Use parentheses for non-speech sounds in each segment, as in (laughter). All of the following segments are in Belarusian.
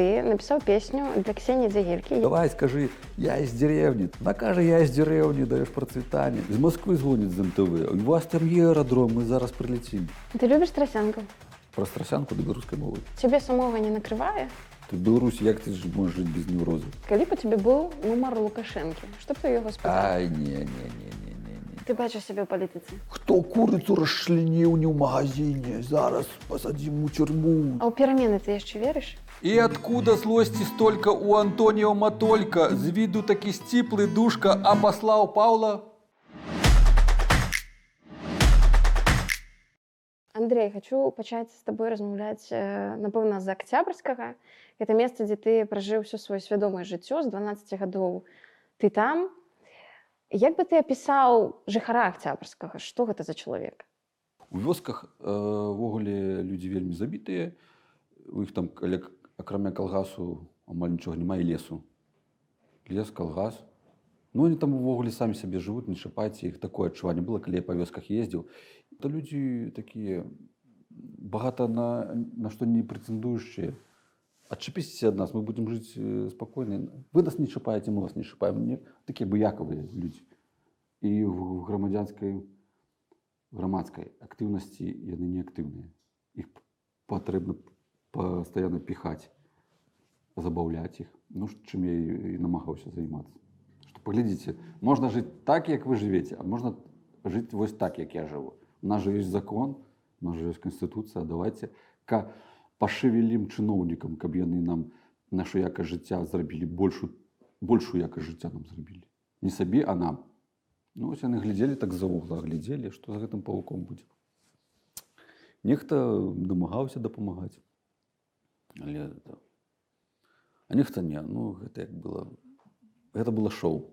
ты написаў песню для ксені дзягелькі Давай скажи, я из деревни. Накажи, я из деревни, даешь процветание. Из Москвы звонит з МТВ. У вас там є аэродром, мы зараз прилетим. ты любіш трасянкаў Про страсянку до белорусской мовы. цябе самога не накрывае Ты в Беларуси, як ты ж можешь жить без невроза? калі б у цябе быў нумар лукашэнкі што б ты яго спытаў Ай, не, не, не, не. Ты бачыш сябе ў палітыцы Хто курицу расчленіў не ў магазине, зараз посадим у тюрьму. а ў перамены ты яшчэ верыш И откуда злости столько у Антонио Матолька? З виду таки стиплый душка, а послал Павла? Андрей хочу пачаць з табой размаўляць э, напэўна з акцябрскага гэта месца дзе ты пражыў усё сваё свядомае жыццё з 12 гадоў ты там як бы ты апісаў жыхара акцябрскага што гэта за чалавек У вёсках э, увогуле людзі вельмі забітыя. У іх там каля акрамя калгасу амаль нічога няма і лесу. Лес, калгас. Ну они там увогуле самі сабе жывуць, не чапайце іх такое адчуванне было, калі я па вёсках ездзіў. То людзі такія багата на, на што не прэтэндуючыя. Адчапіцеся ад нас, мы будзем жыць э, спакойна. Вы нас не чапаеце, мы вас не чапаем. Не, такія быякавыя людзі. І в грамадзянскай грамадскай актыўнасці яны не актыўныя. Іх патрэбна пастаянна піхаць, забаўляць іх. Ну ж, чым я і намагаўся займацца. Што паглядзіце, можна жыць так, як вы жывеце, а можна жыць вось так, як я жыву. У нас жа ёсць закон, у нас жа ёсць канстытуцыя, давайте ка пашевелім чыноўнікам, каб яны нам нашу якасць жыцця зрабілі большую большую якасць жыцця нам зрабілі. Не сабе, а нам. Ну, вось яны глядзелі так за вугла, глядзелі, што за гэтым павуком будзе. Нехта дамагаўся дапамагаць. Але это... А нехта не, ну гэта як было. Гэта было шоу.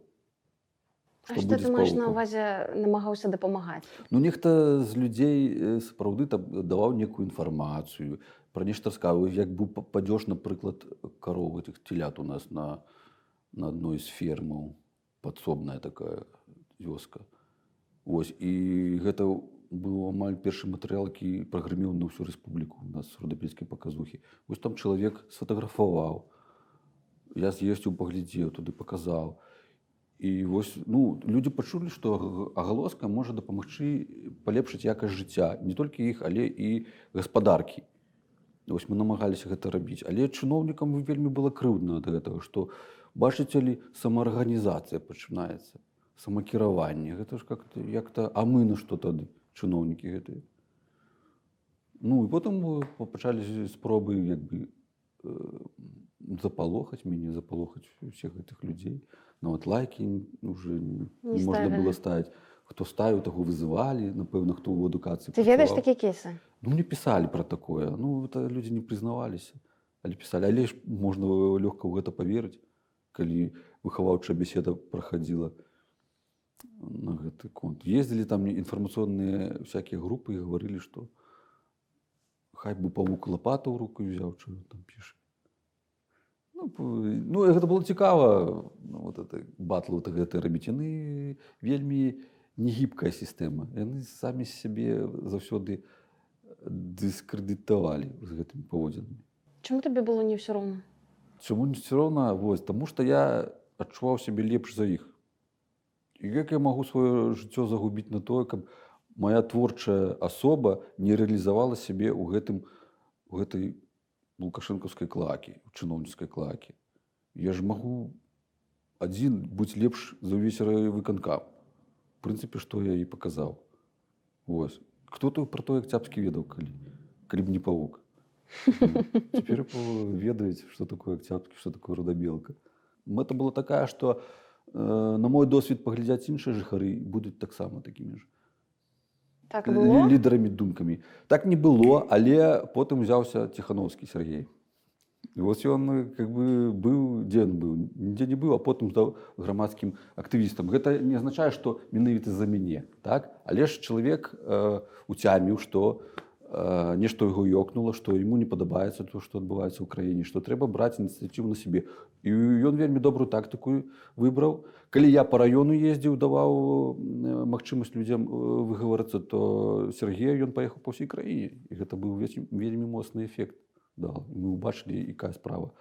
А што ты маеш на ўвазе намагаўся дапамагаць Ну нехта з людзей э, сапраўды там даваў некую інфармацыю пра нешта раскавы як бы па- падзёж напрыклад каровы этих телят у нас на на адной з фермаў падсобная такая вёска. Вось і гэта быў амаль першы матэрыял які прагрымеў на ўсю рэспубліку у нас родапільскай паказухі. Вось там чалавек сфотаграфаваў я з'ездзіў паглядзеў туды паказаў. і вось ну людзі пачулі што аг- агалоска можа дапамагчы палепшыць якасць жыцця не толькі іх але і гаспадаркі. Вось мы намагаліся гэта рабіць. Але чыноўнікам вельмі было крыўдна ад гэтага што бачыце ли самаарганізацыя пачынаецца самакіраванне. Гэта ж как як-то а мы на што тады чыноўнікі гэтыя? Ну і потым э, пачалі спробы як бы э, запалохаць мяне запалохаць усіх гэтых людзей нават лайкі уже не, можна было ставіць хто ставіў таго вызывалі напэўна хто ў адукацыі ты ведаеш такія кейсы ну мне пісалі пра такое ну это людзі не прызнаваліся але пісалі але ж можна лёгка ў гэта паверыць калі выхаваўчая беседа прахадзіла на гэты конт ездзілі там інфармацыйныя всякие групы і гаварылі што хай бы павук лапату ў руку взяў что там піша ну, гэта было цікава ну, вот это батл вот гэта рабіць яны вельмі негібкая сістэма. Яны самі сябе заўсёды дыскрэдытавалі з гэтымі паводзінамі. Чаму табе было не ўсё роўна? Чаму не все роўна? Вось таму што я адчуваў сябе лепш за іх. І як я магу сваё жыццё загубіць на тое каб моя творчая асоба не рэалізавала сябе ў гэтым у гэтай лукашэнкаўскай клакі чыноўніцкай клакі я ж магу адзін быць лепш за ўвесь выканкам прынцыпе што я і паказаў Вось пра то як цяпскі ведаў калі калі б не павук Теперь ведаюць, што такое акцяпскі, што такое родабелка. Мэта была такая, што э, на мой досвед паглядзяць іншыя жыхары будуць таксама такімі ж так было лідарамі думкамі. Так не было, але потым узяўся ціхановскі Сергей. Вось ён э, как бы быў дзе ён быў нідзе не быў, а потым стаў грамадскім актывістам. Гэта не азначае, што менавіта за мяне так але ж чалавек э, уцяміў, што э, нешта яго ёкнула, што яму не падабаецца то, што адбываецца ў краіне, што трэба браць ініцыятыву на сябе. І ён вельмі добрую тактыку выбраў. Калі я па раёну ездзіў, даваў э, магчымасць людзям э, выгаварацца, то Сергея ён паехаў па ўсёй краіне. І гэта быў вельмі, вельмі моцны эфект. Да, мы ўбачылі, якая справа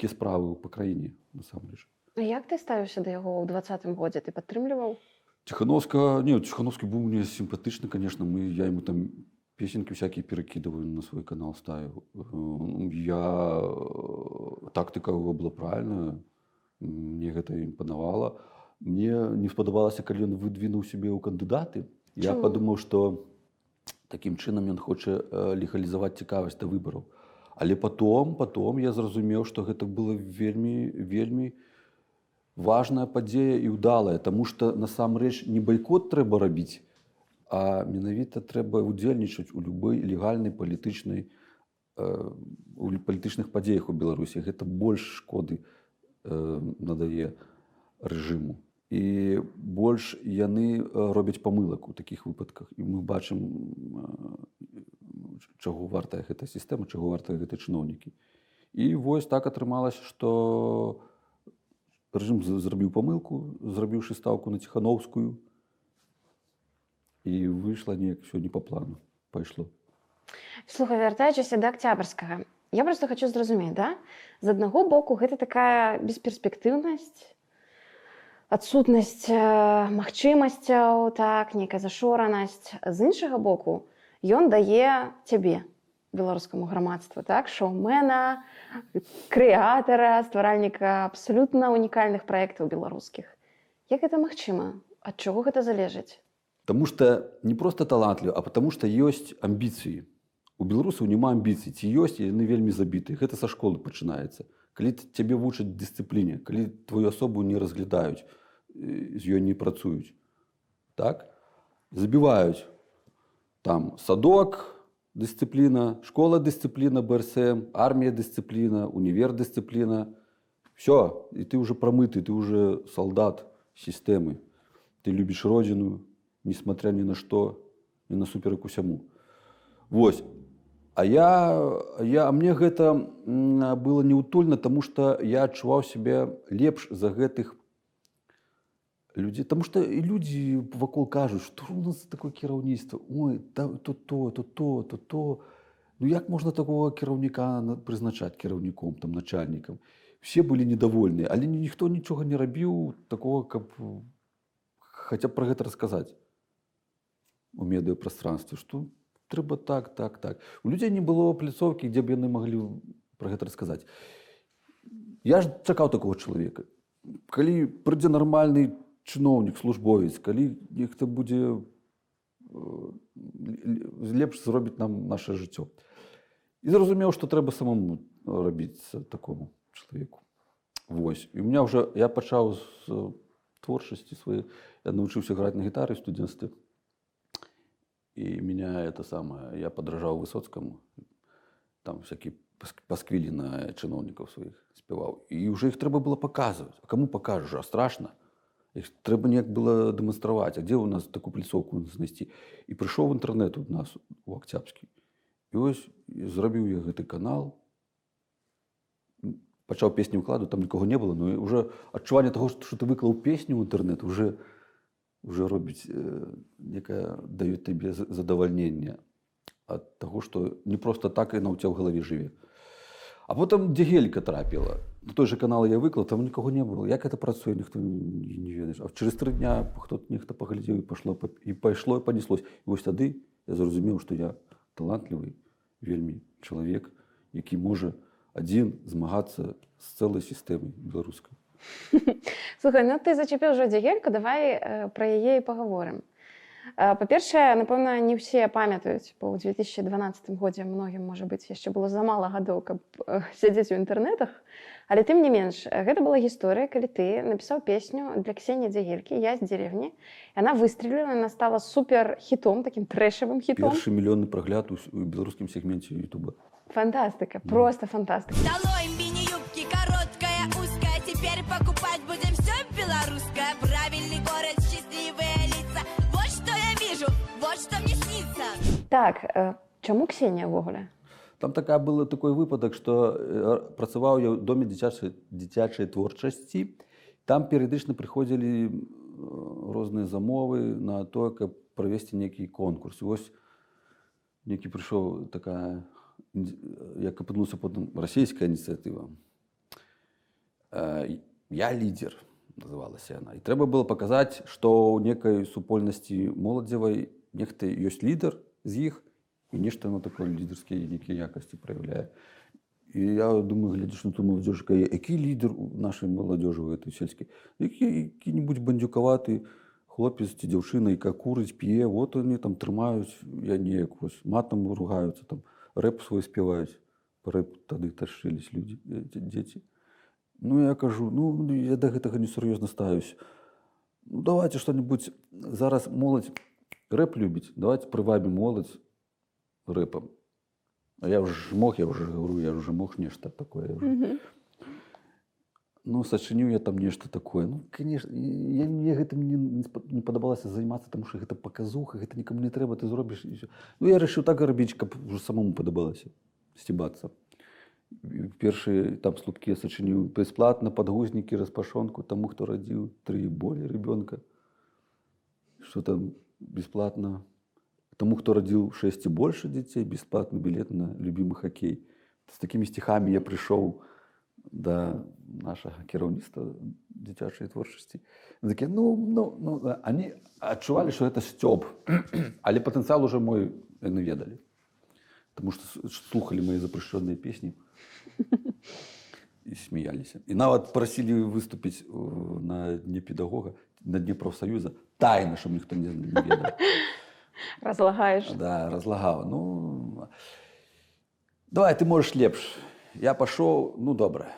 якія справы па краіне насамрэч А як ты ставіўся да яго ў двадцатым годзе ты падтрымліваў Тихановска, не, Тихановский был мне симпатичный, конечно. Мы, я ему там песенки всякие перекидываю на свой канал ставил. Э, Я э, тактика его была правильная. Мне это импонавало. Мне не сподобалося, коли він видвинув себе у кандидати. Я Чому? подумав, що таким чином він хоче е, легалізувати цікавість до виборів. Але потом, потом я зрозумів, що це було вельми, вельми важная падзея і ўдалая, Таму што насамрэч не байкот трэба рабіць, а менавіта трэба ўдзельнічаць у любой легальнай палітычнай э, у палітычных падзеях у Беларусі. Гэта больш шкоды э, надае рэжыму. І больш яны э, робяць памылак у такіх выпадках. І мы бачым, чаго вартая гэта сістэма, чаго вартая гэта чыноўнікі. І вось так атрымалася, што рэжым зрабіў памылку, зрабіўшы стаўку на ціхановскую і выйшла неяк все не па плану пайшло. слухай вяртаючыся да акцябрскага я просто хочу зразумець да? З аднаго боку гэта такая бесперспектыўнасць адсутнасць магчымасцяў так нейкая зашоранасць. З іншага боку ён дае цябе беларускаму грамадству так? Шоумена крэатара стваральніка абсалютна унікальных праектаў беларускіх. Як гэта магчыма? Ад чаго гэта залежыць Таму што не проста талантліва, а потому што ёсць амбіцыі. У беларусаў няма амбіцый, ці ёсць яны вельмі забітыя. Гэта са школы пачынаецца. Калі цябе вучаць дысцыпліне, калі твою асобу не разглядаюць, э, з ёй не працуюць. Так? Забіваюць там садок, дысцыпліна, школа дысцыпліна БРСМ, армія дысцыпліна, універ дысцыпліна. Все, і ты уже прамыты, ты уже солдат сістэмы. Ты любіш родзіну, несмотря ни на что, ни на суперак усяму. Вось. А я, я, а мне гэта было неутульна, таму што я адчуваў сябе лепш за гэтых людзей. Таму што і людзі вакол кажуць, што у нас такое кіраўніцтва. Ой, то то, то то, то то. Ну як можна такого кіраўніка на- прызначаць кіраўніком, там, начальнікам? Все былі недовольныя, але ні- ніхто нічога не рабіў такого, каб хаця б пра гэта расказаць у медыапрастранстве, што трэба так, так, так. У людзей не было пляцоўкі, дзе б яны маглі пра гэта расказаць. Я ж чакаў такого чалавека. Калі прыйдзе нармальны чыноўнік, службовец, калі нехта будзе э, лепш зробіць нам наше жыццё. І зразумеў, што трэба самому рабіць такому чалавеку. Вось. І у меня ўжо я пачаў з творчасці сваёй я научыўся граць на гітары ў студэнцтве і меня это самое я падражаў высоцкаму там всякие пасквілі на чыноўнікаў сваіх спяваў і ўжо іх трэба было паказваць а каму пакажаш а страшна іх трэба неяк было дэманстраваць а дзе ў нас такую пляцоўку знайсці і прыйшоў в інтэрнэт у нас у і ось і зрабіў я гэты канал пачаў песню ўкладу там нікога не было і уже адчуванне таго што ты выклаў песню ў інтэрнэт уже уже робіць э, некае даюць табе за- задавальненне ад таго што не проста так і на ў ця ў галаве жыве а потым дзе гелька трапіла на той же канал я выклаў там нікога не было. Як это працуе ніхто не, ведаеш а через тры дня хто нехта паглядзеў і пашло па- і пайшло і панеслось і вось тады я зразумеў што я талантлівы вельмі чалавек які можа адзін змагацца з цэлай сістэмай беларускай (laughs) Слухай, ну ты зачепіў ўжо дзягельку, давай э, пра яе і паговорым. Э, Па-першае, напэўна, не ўсе памятаюць, бо ў 2012 годзе многім, можа быць, яшчэ было замала гадоў, каб э, сядзець у інтэрнэтах. Але тым не менш, гэта была гісторыя, калі ты напісаў песню для ксені дзягелькі, я з дзеревні. Яна выстреліла, яна стала супер хітом, такім трэшавым хітом. першы мільённы прагляд у, у беларускім сегменце Ютуба Фантастыка, просто фантастыка. Долой мини-юбки, короткая, Так, чаму ксенія ўвогуле? Там такая было такой выпадак, што працаваў я ў доме дзіцячай дзіцячай творчасці. Там перыядычна прыходзілі розныя замовы на тое, каб правесці нейкі конкурс. Вось некі прыйшоў такая як апынулася потым расійская ініцыятыва. я лідер называлася яна і трэба было паказаць што ў некай супольнасці моладзевай нехта ёсць лідар з іх і нешта на такое лідарскія нейкія якасці праяўляе. І я думаю глядзіш на ту маладзёж кае які лідар у нашай маладзёжы у этой сельскай? Які які-нибудь бандзюкаваты хлопец ці дзяўчына яка курыць п'е вот они там трымаюць я неяк вось матам ругаюцца там рэп свой спяваюць. Рэп тады ташылись людзі дзеці. Ну я кажу ну, я да гэтага несур'ёзна ставюсь ну давайте что-нибудь зараз моладзь рэп любіць давайте прывабім моладзь рэпам а я ўжо мог я уже говорю я уже мог нешта такое уже. Ну сачыніў я там нешта такое. Ну конечно я мне гэтым не, не падабалася займацца тому что гэта паказуха гэта нікому не трэба ты зробіш ну я решил так рабіць каб уже самому падабалася сцібацца першыя там слупкі сачыніў бясплатна падгузнікі распашонку таму хто радзіў тры болей ребёнка что там бесплатно. Тому хто радзіў 6 і больше дзяцей бесплатны білет на любимы хоккей. З такімі стихамі я прыйшоў да нашага кіраўніцтва дзіцячай творчасці такі ну ну ну да». они адчувалі что это сцёб але патэнцыял уже мой яны ведалі потому что с- слухали мои запрещенные песни і смеяліся і нават прасілі выступіць э, на дне педагога на дне профсоюза тайна щоб ніхто не, ведаў (laughs) Разлагаеш. да разлагаў ну давай ты можешь лепш. Я пашоў ну добра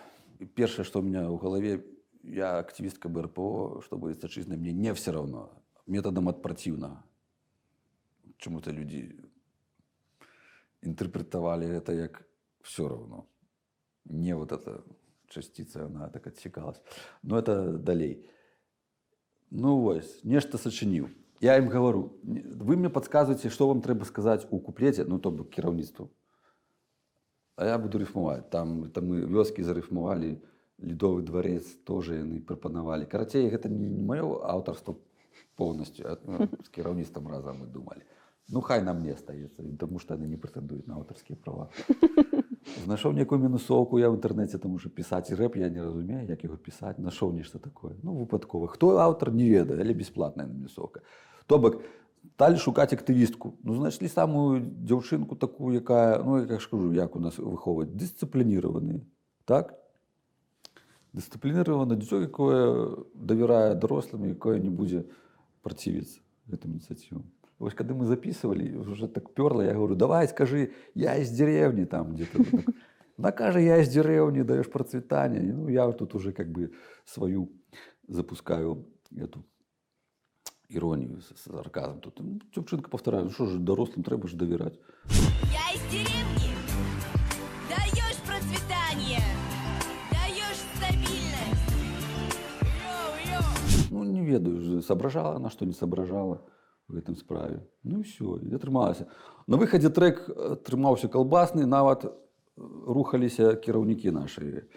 першае что у меня ў галаве я активістка брпо чтобы стачызна мне не все равно. Методам ад праціўнага чому-то людзі інтэрпрэтавалі это як все равно. Не вот эта частица она так отсекалась. Но это далей ну вось нешта сачыніў. Я ім гавару «Не- вы мне подсказываете что вам трэба сказаць у куплеце ну то бок кіраўніцтву а я буду рыфмаваць. Там там мы вёскі зарыфмавалі ледовы дворец тоже яны прапанавалі. Карацей гэта не, маё аўтарство полностью а, ну, з кіраўніцтвам разам мы думалі. Ну хай нам не остаецца тому что яны не прэтэндуюць на аўтарскія права знайшоў некую мінусоўку я в інтэрнэце таму що пісаць рэп я не разумею як яго пісаць нашоў нешта такое ну выпадкова хто аўтар не ведае але бесплатная мінусоўка то бок сталі шукаць актывістку ну знайшлі самую дзяўчынку такую якая ну як я ж кажу як у нас выхоўваць дысцыплініраваны так? Дысцыплініравана дзіцё якое давярае дарослым якое не будзе працівіцца гэтым ініцыятывам Вось кады мы записывалі уже так пёрла я говорю давай скажи я из деревни там где-то вот так. она кажа я из деревни даешь процветание И, ну я тут уже как бы свою запускаю эту иронию с с сарказм тут ну, дзяўчынка повторяю ну что же дарослым трэба ж давяраць Я из деревни. Даешь процветание. Даешь стабильность. Йоу-йоу. ну не ведаю ж, соображала она что не соображала гэтым справе. Ну все я трымалася на выхадзе трек э, трымаўся калбасны нават э, рухаліся кіраўнікі наши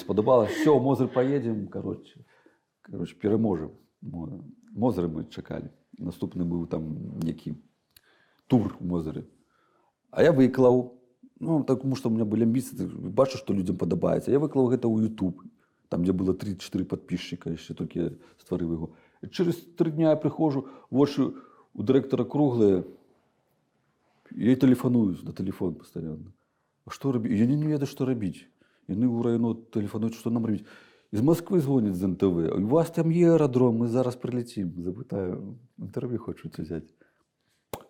спадабалось все мозыр поедем. Короче короче пераможем Мо- мозыры мы чакалі наступны быў там некі тур мозыры а я выклаў ну тому что у меня были амбіцыі бачу что людям падабаецца я выклаў гэта ў youtube там где было 34 подписчика яшчэ толькі стварыў яго І через три дня я прыходжу вочы у дырэктара круглыя я тэлефаную на телефон постоянно а что рабі я не, не ведаю что рабіць яны ў району тэлефануюць что нам рабіць из москвы звоняць з нтв. У вас там є аэродром мы зараз прилетим запытаю інтэрв'ю хочуць взять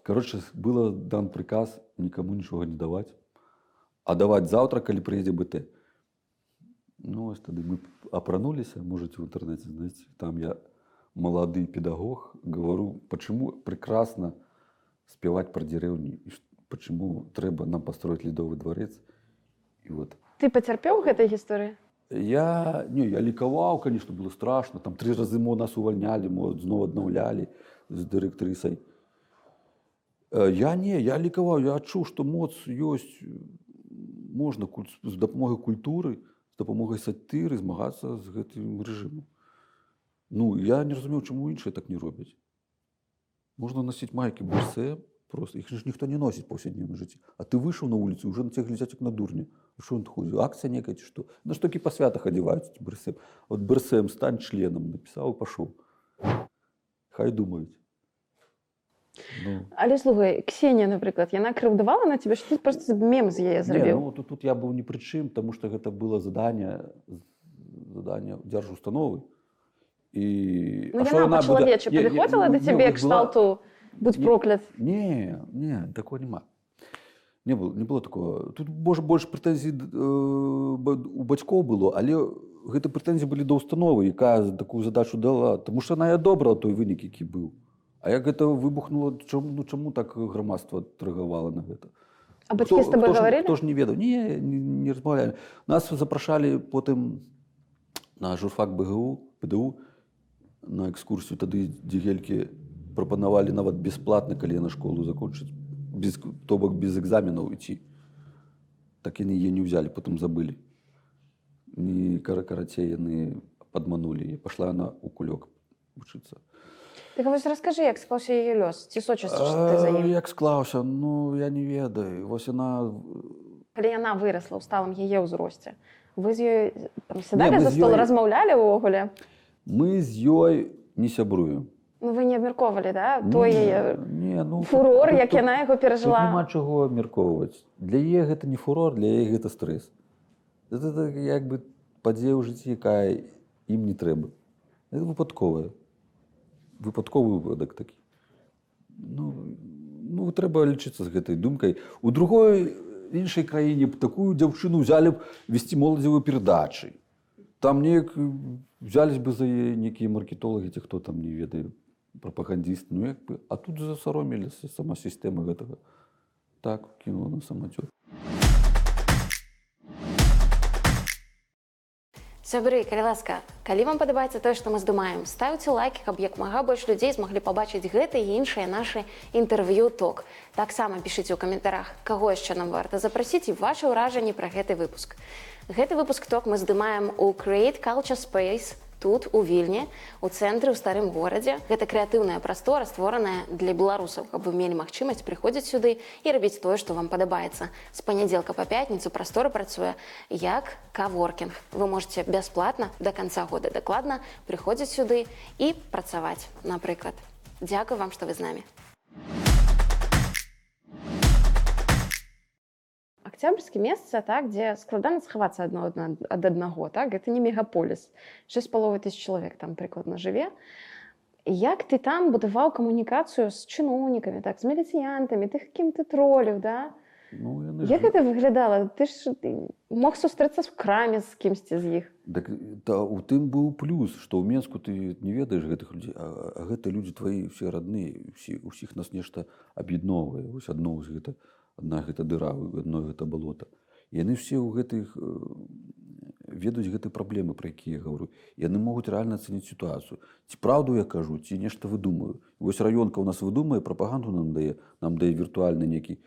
короче было дан приказ никому нічога не даваць а даваць заўтра калі прыедзе бт. Ну ось тады мы апрануліся можете в інтэрнэце знайсці там я малады педагог говорю почему прекрасно спевать про деревню? И почему трэба нам построить ледовый дворец? И вот. Ты пацярпеў гэтай гісторыі? я не я лікаваў конечно было страшно. Там три разы мо нас увольнялі мо зноў аднаўлялі з дырэктарысай Э, я не я лікаваў я адчуў што моц ёсць можна куль- з дапамогай культуры з дапамогай сатыры змагацца з гэтым рэжымом ну я не разумеў чаму іншыя так не робяць можна насіць майкі бурсе Просто их же ніхто не носить в повседневном житті. А ти вийшов на вулицю, вже на тебе глядять як на дурня. А що він такой? Акція некая чи що? Ну ж таки по святах одягаються ті БРСМ. От БРСМ стань членом, написав і пішов. Хай думають. Ну, Але слухай, Ксенія, наприклад, яна кривдувала на тебе, що ти просто мем з яе зрабіў. ну, тут, тут я був ні при чым, тому що гэта было задание, задание дзяржустановы. І... Ну, а яна є- падыходзіла да ну, цябе кшталту будь проклят. Не, не, такого нема. Не было, не было такого. Тут больше претензій е, ба- у батьків було, але гэты претензії були до установи, яка таку задачу дала. Тому що вона і одобрила той винік, який був. А як це вибухнуло, чому, ну, чому так громадство торгувало на гэта? А бацькі з тобой гаварылі? Хто ж не ведаў? Не, не, не размаўлялі. Нас запрашалі потым на журфак БГУ, ПДУ на экскурсію тады дзігелькі прапанавалі нават бясплатна, калі на школу закончыць, без, то бок без экзаменаў ідці. Так яны яе не ўзялі, потым забылі. Не кара карацей яны падманулі. Пашла на у кулёк вучыцца. Так вось раскажы, як склаўся яе лёс, ці А, ім? Як склаўся, ну я не ведаю. Вось яна Калі яна вырасла ў сталым яе ўзросце. Вы з ёй сядалі за стол, размаўлялі ўвогуле? Мы з ёй не сябруем. Ну вы не абмяркоўвалі, да? той яе не, ну, фурор, тут- як тут- яна яго Тут няма чаго абмяркоўваць. Для яе гэта не фурор, для яе гэта стрэс. Гэта так, як бы падзея ў жыцці, якая ім не трэба. Гэта выпадковая. Выпадковы выпадак такі. Ну, ну трэба лічыцца з гэтай думкай. У другой іншай краіне б такую дзяўчыну взялі б весці моладзевыя перадачы. Там неяк взялись бы за яе нейкія маркетолагі ці хто там не ведаю прапагандісты ну як бы а тут засароміліся сама сістэма гэтага так кінула на самацёр Сябры, калі ласка, калі вам падабаецца тое, што мы здымаем, ставце лайкі, каб як мага больш людзей змаглі пабачыць гэта і іншыя нашы інтэрв'ю ток. Таксама пішыце ў каментарах, каго яшчэ нам варта запрасіць і вашы ўражанні пра гэты выпуск. Гэты выпуск ток мы здымаем у Create Culture Space тут у вільні у цэнтры ў старым горадзе. Гэта крэатыўная прастора створаная для беларусаў. Каб вы мелі магчымасць прыходзіць сюды і рабіць тое што вам падабаецца. З панядзелка па пятніцу прастора працуе як каворкінг. Вы можете бясплатна до конца года дакладна прыходзіць сюды і працаваць напрыклад. Дзякую вам што вы з намі Октябрьскі месца так дзе складана схавацца адно ад аднаго так? Гэта не мегаполіс 6 паловы тысяч чалавек там прыкладна жыве як ты там будаваў камунікацыю з чыноўнікамі так з міліцыянтамі тых кім ты троліў да? Ну, як ж- гэта выглядала ты ж ты мог сустрэцца в краме з кімсьці з іх Так, та, у тым быў плюс што ў менску ты не ведаеш гэтых людзей а, а гэта людзі твае ўсе родныя усі усіх нас нешта аб'ядноўвае вось адно з гэта адна гэта дыра адно гэта балота. Яны все ў гэтых э, ведаюць гэтай праблемы пра якія гавару. Яны могуць рэальна ацаніць сітуацыю. Ці праўду я кажу ці нешта выдумаю. Вось раёнка ў нас выдумае прапаганду нам дае нам дае віртуальны некі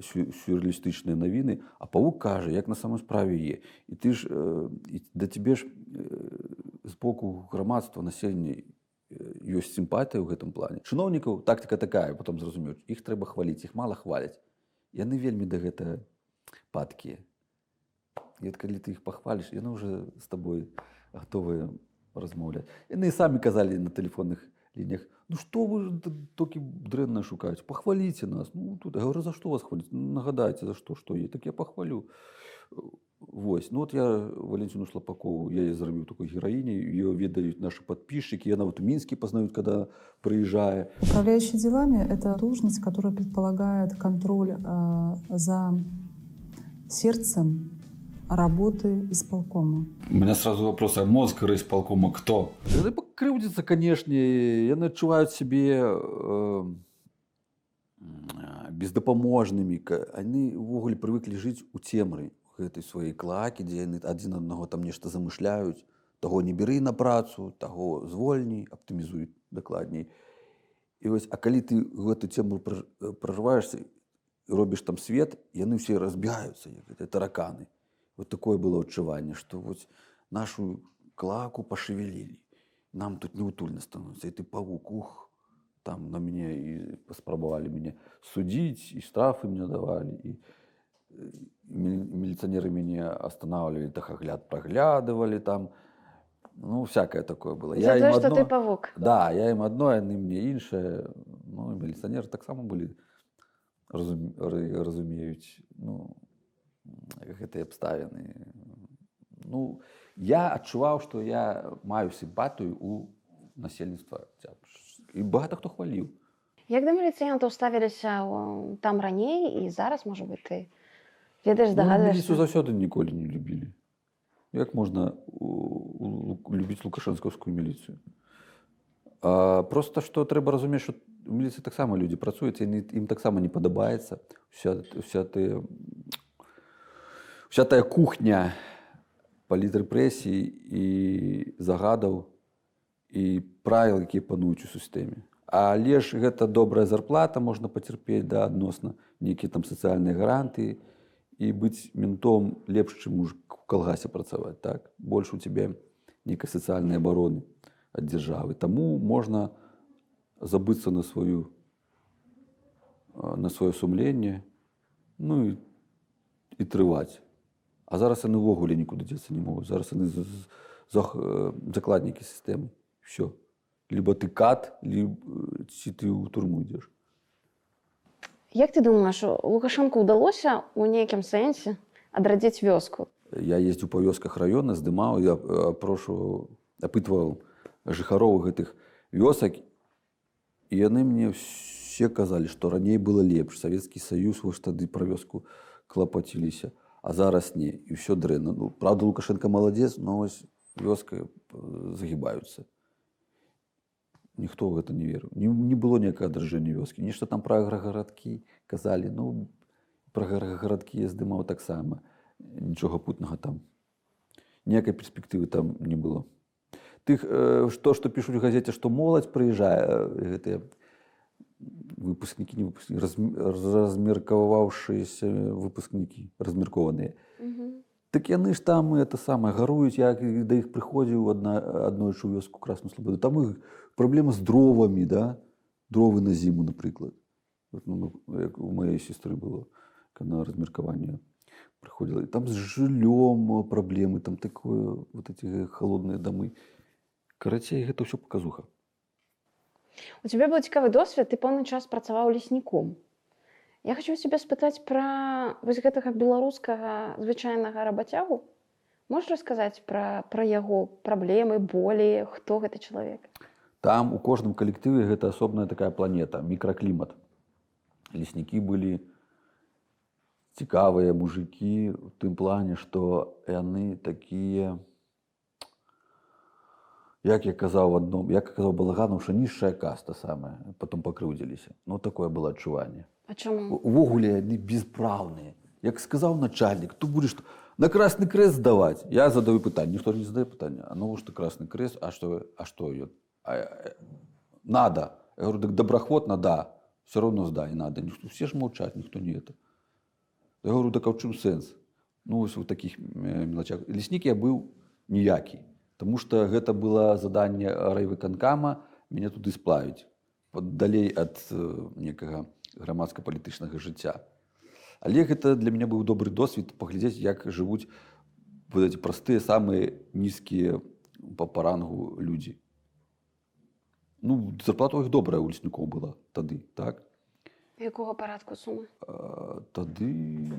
сю- сюрреалістычныя навіны а павук кажа як на самой справе е і ты ж э, да цябе ж э, з боку грамадства насельня э, ёсць сімпатыя ў гэтым плане. Чыноўнікаў тактыка такая потом зразумеюць іх трэба хваліць іх мала хваляць яны вельмі да гэта падкія і от калі ты іх пахваліш яны уже з табой гатовыя размаўляць. Яны самі казалі на тэлефонных лініях ну што вы толькі дрэнна шукаюць? Пахваліце нас. Ну тут я говорю за што вас хваліць? Нагадайце за што што є так я пахвалю Вось ну вот я валенціну шлапакову я яе зрабіў такой гераіней ее ведаюць нашы подписчики я нават у мінскі пазнаюць когда прыязджае Управляющий делами – это должность, которая предполагает контроль э, за сердцем работы исполкома. У меня сразу вопрос, а мозг райисполкома кто? Яны пакрыўдзяцца, канешне, яны адчуваюць сябе э, бездапаможнымі. ка- Яны ўвогуле прывыклі жыць у цемры гэтай сваёй клакі, дзе яны адзін аднаго там нешта замышляюць. Таго не бяры на працу, таго звольні, аптымізуй дакладней. І вось, а калі ты гэту прар- э, прарываешся і робіш там свет, яны ўсе разбегаюцца, як гэтыя тараканы. Вот такое было адчуванне, што вось нашу клаку пашевелілі. Нам тут неутульна становіцца, і ты павук, ух, там на мяне і паспрабавалі мяне судзіць і штрафы мне давалі і міліцыянеры мяне останавливали тахагляд праглядывалі там ну всякое такое было За ім тое, што адно- ты павук. Да, я ім адно, яны мне іншае. Ну, і міліцыянеры таксама былі разум... ра- разумеюць ну, гэтыя абставіны. Ну, я адчуваў, што я маю сімпатыю у насельніцтва Октябрьск. І багата хто хваліў. Як да міліцыянтаў ставіліся там раней і зараз, можа быць, ты ведаеш, Ну, міліцыю здагадваешся? заўсёды ніколі не любілі. Як можна любіць лукашэнскаўскую міліцыю? А, просто што трэба разумець, што міліцыі таксама людзі працуюць, ім таксама не падабаецца вся, вся, ты, вся тая кухня палітрэпрэсій і загадаў і правіл, якія пануюць у сістэме. Але ж гэта добрая зарплата, можна пацярпець да адносна нейкія там сацыяльныя гаранты і быць ментом лепш, чым у калгасе працаваць. Так? Больш у цябе нейкай сацыяльнай абароны ад дзяржавы. Таму можна забыцца на сваю а, на сваё сумленне ну і, і трываць. А зараз яны ўвогуле нікуды дзецца не могуць. Зараз яны зах- э, закладнікі сістэмы. Всё. Либо ты кат, либо ці ты ў турму ідзеш. Як ты думаеш, Лукашэнку ўдалося ў нейкім сэнсе адрадзіць вёску? Я ездзіў па вёсках раёна, здымаў, я прошу апытваў жыхароў гэтых вёсак і яны мне все казалі, што раней было лепш. Савецкі саюз вось тады пра вёску клапаціліся, а зараз не і ўсё дрэнна. Ну, правда, Лукашенко маладзец, но вось вёска э, загібаюцца. Ніхто гэта не верыў. Не, не было ніякага адражэння вёскі. Нешта там пра аграгарадкі казалі, ну пра аграгарадкі я здымаў таксама. Нічога путнага там. Ніякай перспектывы там не было. Тых, э, што, што пішуць газеце, што моладзь прыязджае, э, гэтыя выпускнікі, не выпускнікі, разм- размеркаваўшыеся выпускнікі, размеркованыя. Угу. Так яны ж там это самае гаруюць, я і да іх прыходзіў адна, аднойчы ў вёску красную слабоду. Там іх праблема з дровамі, да? дровы на зіму, напрыклад. Вот, ну, як у маёй сестры было, на размеркаванне прыходзіла. І Там з жыллём праблемы, там такое вот эти холодныя дамы. Карацей, гэта ўсё паказуха. У цябе быў цікавы досвед, ты пэўны час працаваў лесніком. Я хочу цябе спытаць пра вось гэтага беларускага звычайнага рабацягу. Можаш расказаць пра, пра яго праблемы, болі, хто гэты чалавек? Там у кожным калектыве гэта асобная такая планета, мікраклімат. Леснікі былі цікавыя мужикі у тым плане, што яны такія, як я казаў адном, як казаў балаганаў, що нізшая каста самая, потом пакрыўдзіліся. Ну такое было адчуванне. А чаму? Увогуле яны безпраўныя. Як сказаў начальнік, то будзеш на красны крэс здаваць. Я задаю пытанне, ніхто не задае пытання, а навошта красны крэс, а што, а што ён? Э, надо. Я говорю, так добраахвотна, да. Все равно сдай, надо. Ніхто, все ж маўчаць, ніхто не это. Я говорю, так а ў чым сэнс? Ну, вось у такіх э, мелачах. Леснік я быў ніякі. Таму што гэта было заданне райвыканкама мяне туды сплавіць. От далей ад э, некага грамадска-палітычнага жыцця. Але гэта для мяне быў добры досвед паглядзець, як жывуць вот эти простыя самыя нізкія па парангу людзі. Ну, зарплата ў іх добрая у леснікоў была тады, так? Якога парадку сумы? Тады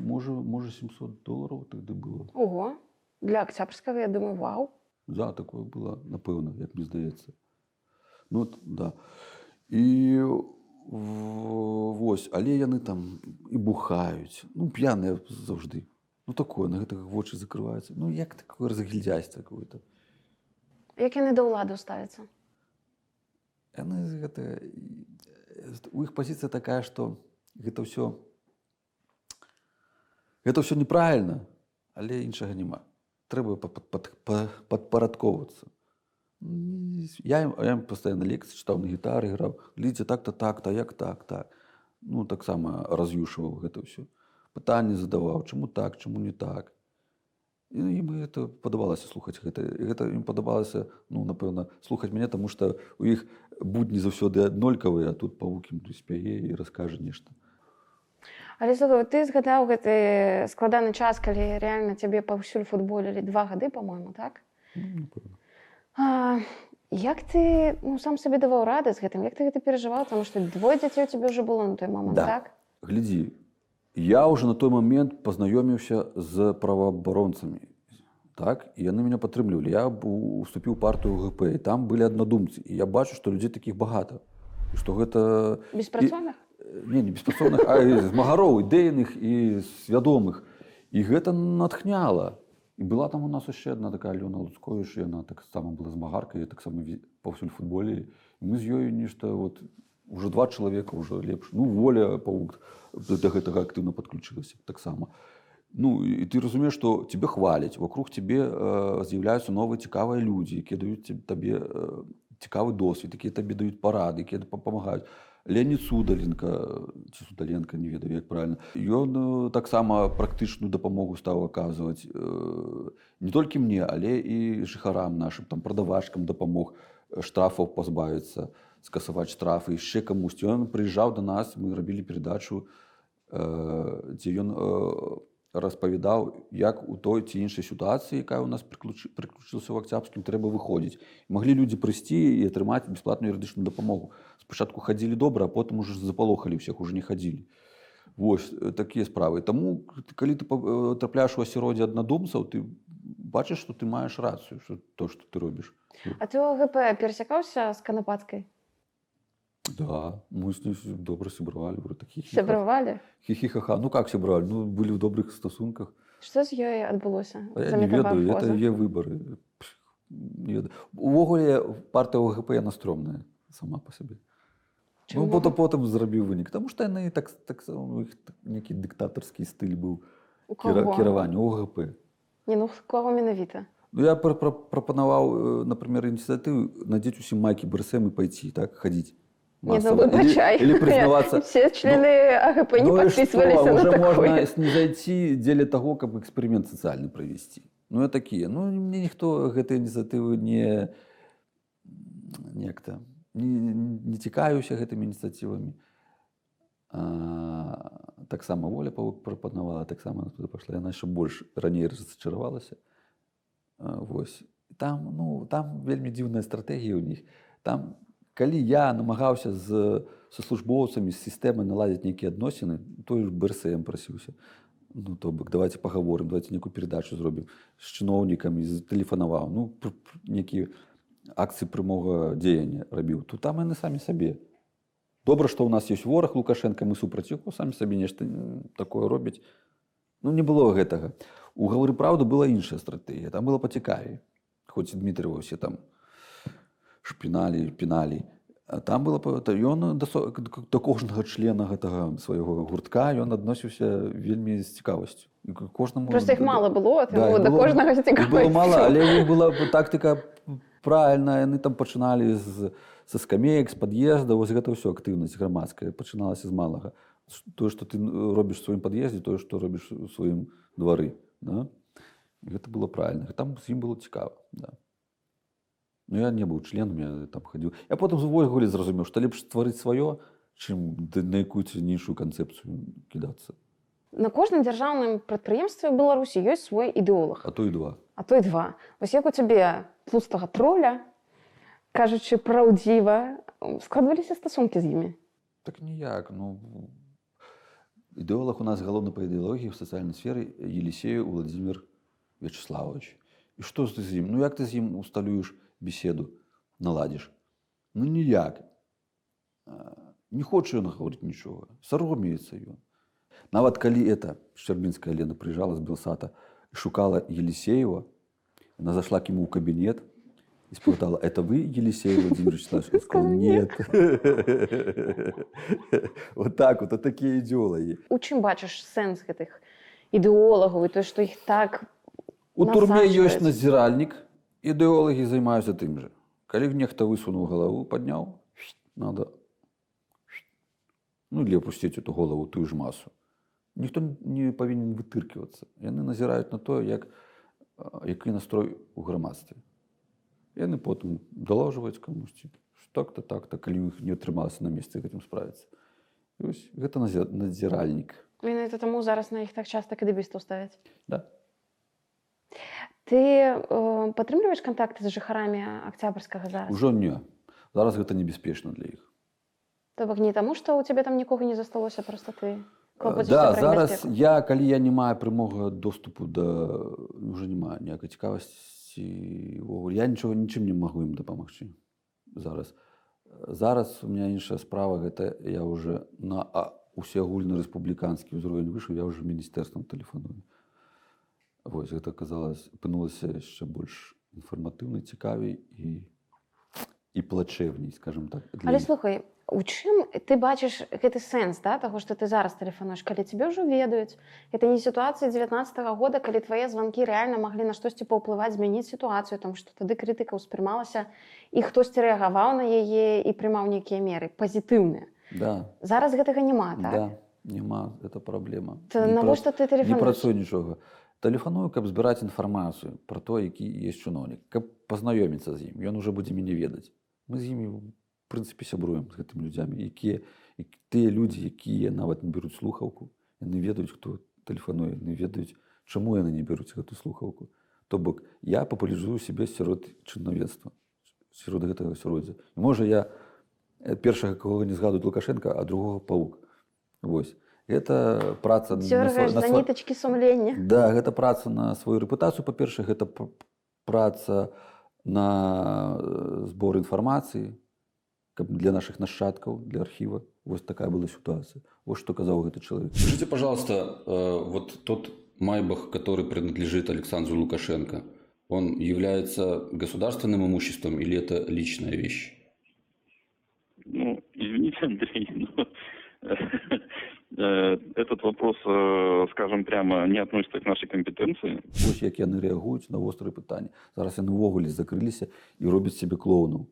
можа, можа 700 долараў тады было. Ого, для актябрскага я думаю, вау. Да, такое было, напэўна, як мне здаецца. Ну, да. І в- вось, але яны там і бухаюць. Ну, п'яныя заўжды. Ну, такое, на гэтага вочы закрываюцца. Ну, як такое разгільдзяйство какое-то. Як яны да ўладу ставяцца? Яны гэта... У іх пазіцыя такая, што гэта ўсё... Гэта ўсё неправільна, але іншага няма. Трэба пад- Я ім, я ім пастаянна лекцыі чытаў на гітары, граў. Глядзіце так-то так-то, як так, так. Ну, таксама раз'юшваў гэта ўсё. Пытанні задаваў, чаму так, чаму не так. І ім гэта падабалася слухаць гэта І гэта ім падабалася ну напэўна слухаць мяне таму што у іх будні заўсёды аднолькавыя а тут павукі спяе і раскажа нешта Але слухай, ты згадаў гэты складаны час, калі рэальна цябе паўсюль футболілі два гады, па-мойму, так? ну, напэўна. А, як ты ну, сам сабе даваў рады з гэтым, як ты гэта перажываў, Таму што двое дзяцей у цябе ўжо было на той момант, Да. так? глядзі я уже на той момент пазнаёміўся з праваабаронцамі так? І яны меня падтрымлівалі. Я уступіў партыю гп і там былі аднадумцы. І я бачу што людзей такіх багата. І што гэта Беспрацоўных? не не беспрацоўных а і змагароў ідэйных і свядомых. І гэта натхняла і была там у нас яшчэ одна такая Алёна луцковіш яна таксама была змагаркай я таксама ві- паўсюль футболе. І мы з ёю нешта вот уже два чалавека уже лепш ну воля павук да гэтага актыўна подключылася таксама ну і ты разумееш што тебе хваляць вокруг тебе э, з'яўляюцца новыя цікавыя людзі якія даюць табе э, цікавы досвед якія табе даюць парады якія дапамагаюць Леонид Судаленко ці Судаленко не ведаю як правильно. Ён таксама практычную дапамогу стаў аказваць не толькі мне але і жыхарам нашим там прадавачкам дапамог штрафаў пазбавіцца скасаваць штрафы яшчэ камусьці ён прыязджаў до нас мы рабілі перадачу дзе ён распавядаў як у той ці іншай сітуацыі якая у нас прыключ- прыключылася ў акцябскім трэба выходзіць маглі людзі прыйсці і атрымаць бясплатную юрыдычную дапамогу спачатку хадзілі добра а потым уже запалохалі ўсіх уже не хадзілі Вось такія справы Таму калі ты па- трапляеш у асяроддзе аднадумцаў ты бачыш што ты маеш рацыю що то што ты робіш А ты ГП перасякаўся з канапацкай? да мы з ней добра сябравалі вроде такі Сябравалі? хихихаха ну как сябравалі ну былі ў добрых стасунках Што з ёй адбылося? Не ведаю, это не ведаю. Увогуле партыя ОГП яна стрёмная сама по сабе. Ну, потым потым зрабіў вынік, Таму што яны так так само, іх так- нейкі дыктатарскі стыль быў У кіра, каго? кіравання ОГП. Не, ну, кого менавіта? Ну я пр пр прапанаваў, э, например, ініцыятыву надзець усім майкі БРСМ і пайці так хадзіць. Не, ну, выбачай. Или, или признаваться. (laughs) Все члены АГП не Ну подписывались что, на уже можно такое. снизойти дзеля того, каб эксперимент социальный провести. Ну и такие. Ну мне ніхто гэтай ініцыятывы не некто не, не цікавіўся гэтымі ініцыятывамі. Таксама воля павук прапанавала, таксама туды пашла яна яшчэ больш раней разачаравалася. А, Вось там ну там вельмі дзіўная стратэгія ў них. Там калі я намагаўся з са службоўцамі з сістэмы наладзіць нейкія адносіны той ж БРСМ прасіўся ну то бок давайте паговорым давайте некую перадачу зробім з чыноўнікамі тэлефанаваў ну нейкі акцыі прямога дзеяння рабіў то там яны самі сабе добра што ў нас ёсць вораг лукашенко мы супраць яго самі сабе нешта м, такое робяць ну не было гэтага у гавары праўды была іншая стратэгія там было пацікавей хоць і дмітрыва ўсе там шпіналі піналі там было ён да, да кожнага члена гэтага свайго гуртка ён адносіўся вельмі з цікавасцю. Кожнаму Просто их мало было, Да, іх до было- іх было мало цікавості. але іх была тактыка правильная яны там пачыналі з са скамеек з пад'езда вось гэта ўсё актыўнасць грамадская пачыналася з малага тое што ты робіш сваім пад'ездзе тое што робіш у сваім двары да? Гэта было правильно. Там з ім было цікава да. Ну я не быў членам я там хадзіў я потым увогуле зразумеў што лепш стварыць сваё чым на якую іншую канцэпцыю кідацца На кожным дзяржаўным прадпрыемстве Беларусі ёсць свой ідэолог, а то і два а то і два. Вось як у цябе тлустага троля, кажучы праўдзіва, складваліся стасункі з імі. Так ніяк. Ну, ідэолог у нас галоўны па ідэалогіі в сацыяльнай сферы Елисею Владимир Вячеславович. І што ты з ім? Ну як ты з ім усталюеш беседу, наладзіш? Ну ніяк. Не хоча ён гаварыць нічога. Саромеецца ён. Нават калі это Шчербінская Лена прыязджала з Белсата і шукала Елисеева, она зашла к ему в кабинет и спросила, это вы, Елисей Владимир Вячеславович? (laughs) Он сказал, нет. (laughs) Вот так вот, вот такие идеологи. У чым бачыш сэнс гэтых ідэолагаў і то, што іх так У турме Насаджваюць. ёсць назіральнік, ідэолагі займаюцца тым жа. Калі нехта высунуў галаву, падняў, надо ну, или опусціць эту голову тую ж масу. Ніхто не павінен вытыркивацца. Яны назіраюць на тое, як а, який настрой у грамадстве. Яны потым далажваюць камусьці так-то так-то калі іх не атрымалася на месцы гэтым справіцца. І вось гэта надзіральнік. Менавіта таму зараз на іх так часта кадыбістаў ставяць. Да. Ты э, падтрымліваеш кантакты з жыхарамі акцябрскага зараз? Ужо не. Зараз гэта небяспечна для іх. То бок не таму, што ў цябе там нікога не засталося, проста ты Да, зараз я калі я не маю прямога доступу да уже не маю ніякай цікавасці увогуле. Я нічога нічым не магу ім дапамагчы зараз. Зараз у меня іншая справа гэта я уже на усеагульны рэспубліканскі ўзровень выйшаў я уже міністэрствам тэлефаную. Вось гэта казалось апынулася яшчэ больш інфарматыўна цікавей і і плачэвней скажем так для Але слухай, у чым ты бачыш гэты сэнс да, таго, што ты зараз тэлефануеш, калі цябе ўжо ведаюць. Гэта не сітуацыя 19 -го года, калі твае званкі рэальна маглі на штосьці паўплываць, змяніць сітуацыю, там што тады крытыка ўспрымалася і хтосьці рэагаваў на яе і прымаў нейкія меры пазітыўныя. да Зараз гэтага няма, так? Да, няма, гэта праблема. Навошта ты тэлефануеш? працуе нічога. Тэлефаную, каб збіраць інфармацыю пра то, які ёсць чыноўнік, каб пазнаёміцца з ім. Ён уже будзе мяне ведаць. Мы з імі прынцыпе сябруем з гэтымі людзямі, якія тыя людзі, якія нават не бяруць слухаўку, яны ведаюць, хто тэлефануе, яны ведаюць, чаму яны не бяруць гэту слухаўку. То бок я папулярызую сябе сярод чыноўніцтва, сярод гэтага асяроддзя. Можа я э, першага кого не згадуюць Лукашенко, а другого паук. Вось. Гэта праца на Дзёргаеш на за свой- нітачкі сумлення. Да, гэта праца на сваю рэпутацыю, па-першае, гэта праца на э, збор інфармацыі каб для наших нашчадкаў, для архіва. Вось такая была сітуацыя. Вось што казаў гэты чалавек. Скажите, пожалуйста, э, вот тот Майбах, который принадлежит Александру Лукашенко, он является государственным имуществом или это личная вещь? Ну, извините, Андрей, но э, этот вопрос, э, скажем прямо, не относится к нашей компетенции. Вось як яны рэагуюць на вострыя пытанні. Зараз яны ўвогуле закрыліся і робяць сябе клоунаў.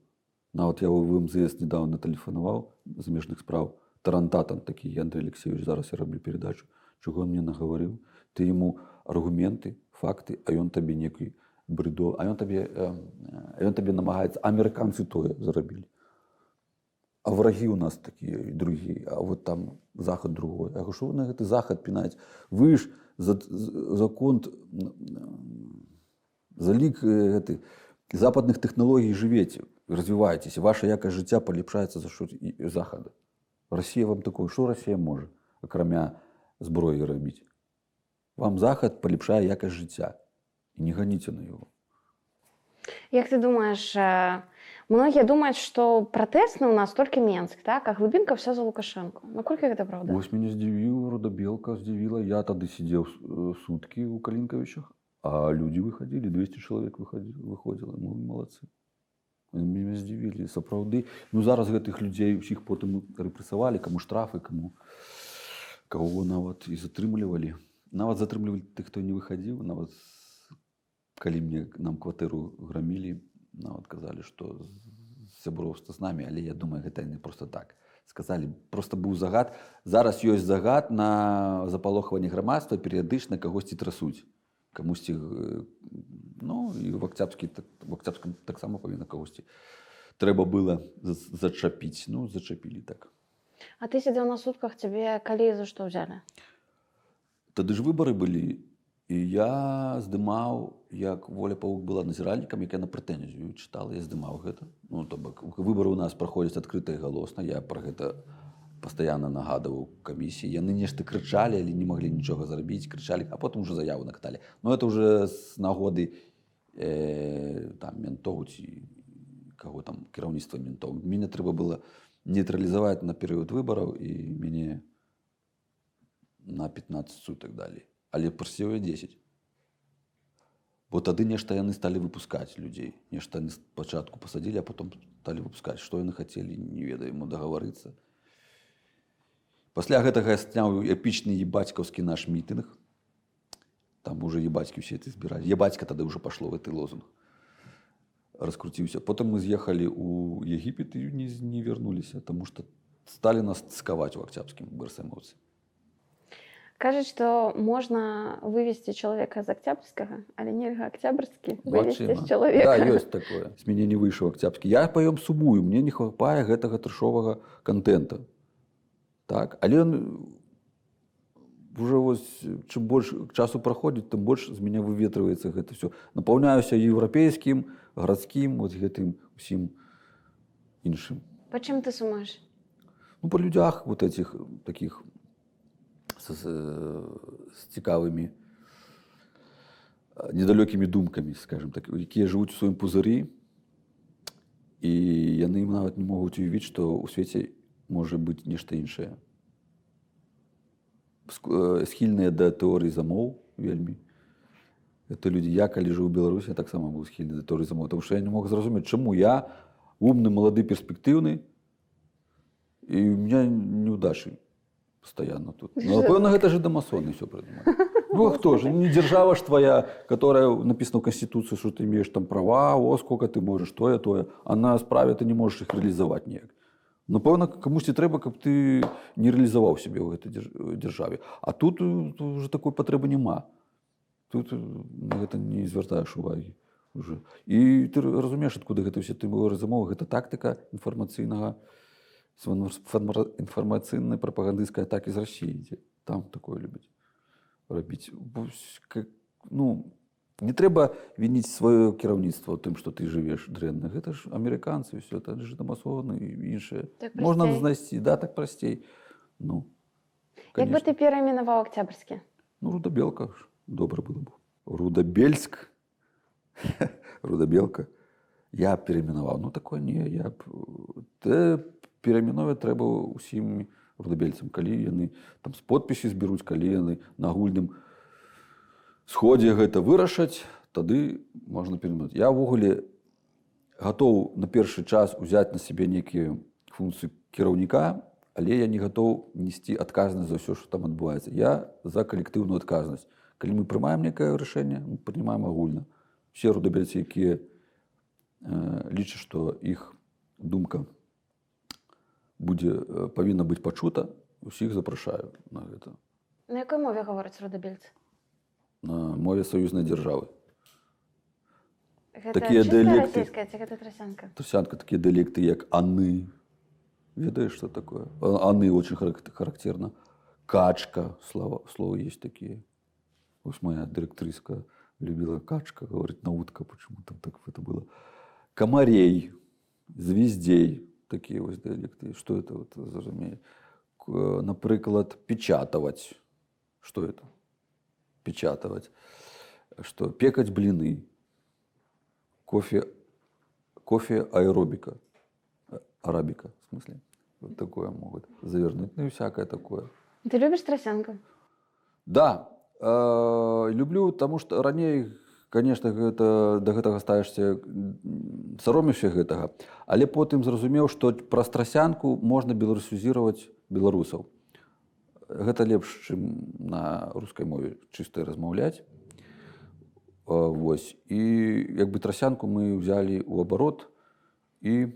Нават я в МЗС недавно тэлефанаваў замежных спраў тарантатам такі Андрей Алексеевич зараз я раблю перадачу чого он мне нагаварыў ты ему аргументы факты а ён табе некий брыдо а ён табе э, э, ён табе намагаецца амерыканцы тое зарабілі а врагі у нас такія і другія а вот там захад другой. А що вы на гэты захад пінаць вы ж за, за конт за лік э, гэты западных тэхналогій жывеце развіваецеся ваша якасць жыцця палепшаецца за що захада Расія вам такое што Расія можа акрамя зброі рабіць вам захад палепшае якасць жыцця і не ганіце на яго Як ты думаеш, э, многія думаюць, што пратэсны ў нас толькі Менск, так? а глыбінка ўся за Лукашэнку. Наколькі гэта праўда? Вось мяне здзівіў родабелка здзівіла я тады сидзеў суткі ў калінкавічах а людзі выхадзілі 200 чалавек выходзіла мы малацы мяне здзівілі сапраўды ну зараз гэтых людзей усіх потым рэпрэсавалі каму штрафы каму кого нават і затрымлівалі нават затрымлівалі тых хто не выхадзіў нават калі мне нам кватэру грамілі нават казалі што сяброўства з намі але я думаю гэта не просто так. Сказалі просто быў загад. Зараз ёсць загад на запалохванне грамадства перыядычна кагосьці трасуць. Камусьці э, ну і в акцябскі в акцябскам таксама павінна кагосьці трэба было за- зачапіць. Ну зачапілі так. А ты сидзеў на сутках цябе калі за што ўзялі? тады ж выбары былі і я здымаў як воля паук была назіральнікам як я на прэтэнзію чытала я здымаў гэта. Ну то бок выбары у нас праходзяць адкрыта і галосна. Я пра гэта пастаянна нагадываў камісіі. Яны нешта крычалі але не маглі нічога зрабіць крычалі а потым уже заяву накаталі. Но это уже з нагоды э, там ментоў ці каго там кіраўніцтва ментоў. Мяне трэба было нейтралізаваць на перыяд выбараў і мяне на 15 сутак далі але прасцівае 10 бо тады нешта яны сталі выпускаць людзей. Нешта яны спачатку пасадзілі а потом сталі выпускаць. Што яны хацелі не ведаем дагаварыцца. Пасля гэтага я сняў эпічны ебацькаўскі наш мітынг. Там уже ебацькі усе ты збіраць ебацька тады ўжо пашло в гэты лозунг. Раскруціўся. Потым мы з'ехалі у егіпет і не, не вярнуліся тому что сталі нас цкаваць у акцябскім барсамоўцы Кажуць, што можна вывесці чалавека з акцябрскага, але нельга акцябрскі з чалавека. Да, ёсць такое. З мяне не выйшаў акцябрскі. Я паём сумую, мне не хапае гэтага трэшовага контента. Так, але ён уже вось чым больш часу праходзіць, тым больш з мяне выветрываецца гэта все. Напаўняюся еўрапейскім, гарадскім, вот гэтым усім іншым. Па чым ты сумуеш? Ну, по людях вот этих таких с, с, с цікавымі э, недалёкімі думкамі, скажем так, якія жывуць у сваім пузырі і яны нават не могуць уявіць, што ў свеце можа быць нешта іншае. Э, Схільныя да тэорыі замоў вельмі. Это людзі, я калі жыў у Беларусі, таксама быў схільны да тэорыі замоў, тому што я не мог зразумець, чаму я умны, малады, перспектыўны, і у меня неудачи постоянно тут. Ну, напевно, гэта же домасоны все придумали. Ну, а кто же? Не держава ж твоя, которая написана в Конституции, что ты имеешь там права, о, сколько ты можешь, то я, то я. А на справе ты не можешь их реализовать ніяк. Напевно, комусь і треба, каб ти не реалізував себе в этой держ- державі. А тут, е, тут вже такої потреби нема. Тут на гэта не звяртаеш увагі. Уже. І ти розумієш, откуда гэта все ти замовы, гэта тактика інфармацыйнага інфармацыйнай прапагандысцкай атакі з Росіі ідзе. Там такое любяць рабіць. Бо с- как- Ну, не трэба вініць сваё кіраўніцтва ў тым, што ты жывеш дрэнна. Гэта ж амерыканцы ўсё, это ж дамасоны і іншае. Так Можна знайсці, да, так прасцей. Ну, Як бы конечно. ты перайменаваў акцябрскі? Ну, Рудабелка ж добра было б. Рудабельск. (laughs) Рудабелка. Я перайменаваў. Ну, такое не. Я б... Те перайменоваць трэба ўсім рудабельцам, калі яны там з подпісі зберуць, калі яны на агульным сходзе гэта вырашаць, тады можна перайменаваць. Я ўвогуле гатоў на першы час узяць на сябе нейкія функцыі кіраўніка, але я не гатоў несці адказнасць за ўсё, што там адбываецца. Я за калектыўную адказнасць. Калі мы прымаем некае рашэнне, мы прынимаем агульна. Все рудабельцы, якія э, лічаць, што іх думка будзе э, павінна быць пачута, усіх запрашаю на гэта На якой мове гавораць рудабельцы? на мове саюзнай дзяржавы. Такія? Трусянка такие диалекты, як аны. Ведаешь, что такое? А- Аны очень харак- характерно. Качка, слово, слово есть такие. Вот моя директриска любила качка, говорит, на утка, почему там так это было. Комарей, звездей, такие вот диалекты. Что это вот зразумее? Наприклад, печатывать. Что это? Печатывать. Что? Пекать блины. Кофе кофе аэробика. А- Арабика, в смысле. Вот такое могут завернуть. Ну и всякое такое. Ты любіш трасянку? Да, э, люблю, потому что раней, конечно, гэта, да гэтага ставішся саромішся гэтага. Але потым зразумеў, што праз трасянку можна беларусізировать беларусаў. Гэта лепш, чым на рускай мове чыста размаўляць. Э, Вось. І як бы трасянку мы ўзялі ў абарот і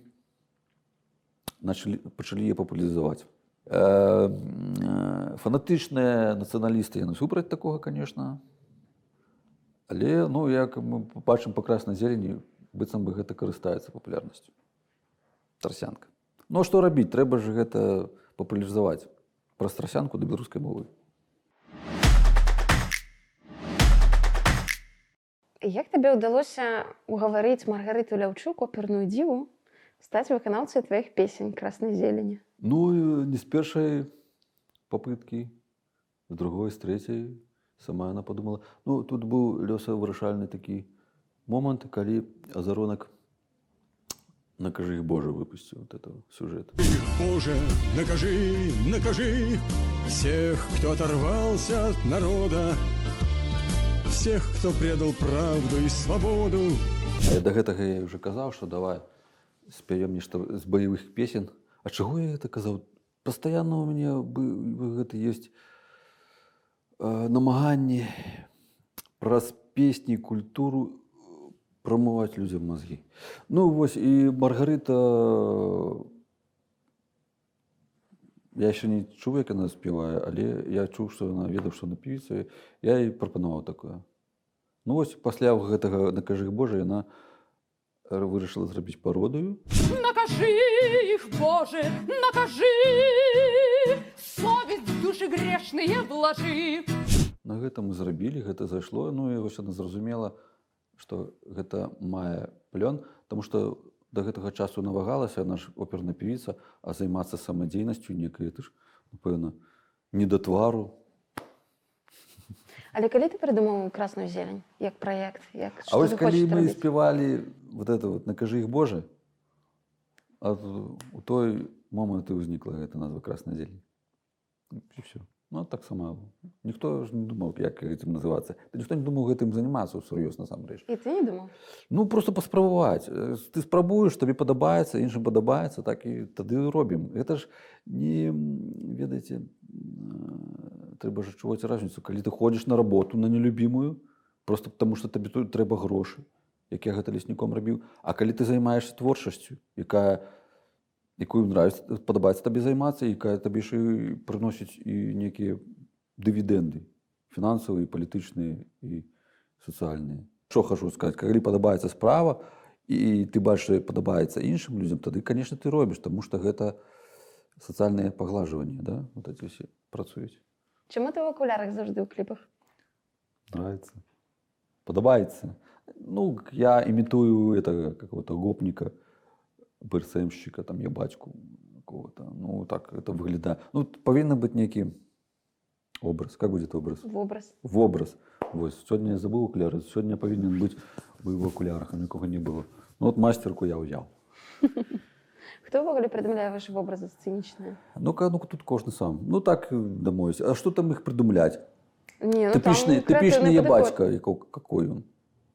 начали, пачалі яе папулярызаваць. Э, э, Фанатычныя нацыяналісты яны супраць такога, конечно. Але ну, як мы бачым па краснай зелені, быццам бы гэта карыстаецца папулярнасцю. Трасянка. Ну што рабіць, трэба ж гэта папулярызаваць праз трасянку да беларускай мовы. Як табе ўдалося угаварыць Маргарыту Ляўчук, оперную дзіву, стаць выканаўцай тваіх песень краснай зелені? Ну, не з першай попыткі, з другой, з трэцяй. Сама яна подумала. Ну, тут быў лёсавырашальны такі момант, калі азаронак накажы іх Божа выпусціў вот это сюжет. Боже, накажи, накажи всех, кто оторвался от народа, всех, кто предал правду и свободу. Я да гэтага я ўжо казаў, што давай спяем нешта з баявых песен. А чаго я гэта казаў? Пастаянна у мяне гэта ёсць намаганне праз песні культуру прамываць людзям мазгі. Ну вось і Маргарыта я яшчэ не чуў як яна спявае але я чуў што яна ведаў што на певіца я і прапанаваў такое ну вось пасля гэтага накажы Божа яна э, вырашыла зрабіць пародыю Накажи их, Боже, накажи, совесть в души грешные вложи. на гэта мы зрабілі гэта зайшло. Ну і вось яна зразумела што гэта мае плён Таму што да гэтага часу навагалася наш оперная певіца а займацца самадзейнасцю некай ты ж напэўна не да твару Але калі ты прыдумаў красную зелень як праект як А вось калі мы рабіць? спявалі вот это вот накажы іх Божа а у той момант і ўзнікла гэта назва красная зелень і все ну таксама ніхто ж не думаў як гэтым называцца ніхто не думаў гэтым займацца сур'ёз насамрэч І ты не думаў Ну просто паспрабаваць ты спрабуеш табе падабаецца іншым падабаецца так і тады робім гэта ж не ведаеце трэба ж адчуваць разніцу. Калі ты ходзіш на работу на нелюбімую просто потому что табе тут трэба грошы як я гэта лесніком рабіў. А калі ты займаешься творчасцю якая якую нравіцца падабаецца табе займацца якая табе ж прыносіць і некія дывідэнды фінансавыя палітычныя і сацыяльныя. Що хачу сказаць? Калі падабаецца справа і ты бачыш падабаецца іншым людзям тады конечно ты робіш тому что гэта сацыяльнае паглажванне да? Вот эти все працуюць Чаму ты ў акулярах заўжды ў кліпах? Нравится. Падабаецца ну я імітую какого-то гопніка брсэмшчыка там я бацьку какого-то ну так это выглядае ну павінны быць нейкі образ. Как будет образ? Вобраз в образ. Вось сёння я забыл акуляры сёння павінен быць вы в акулярах а нікога не было ну вот мастерку я ўзяў (laughs) Хто ўвогуле прыдумляе вашы вобразы сцэнічныя ну-ка ну тут кожны сам. Ну так дамовіць А что там іх прыдумляць Не, ну, тыпічны крэатыўны тыпічны я падыход. бацька какой ён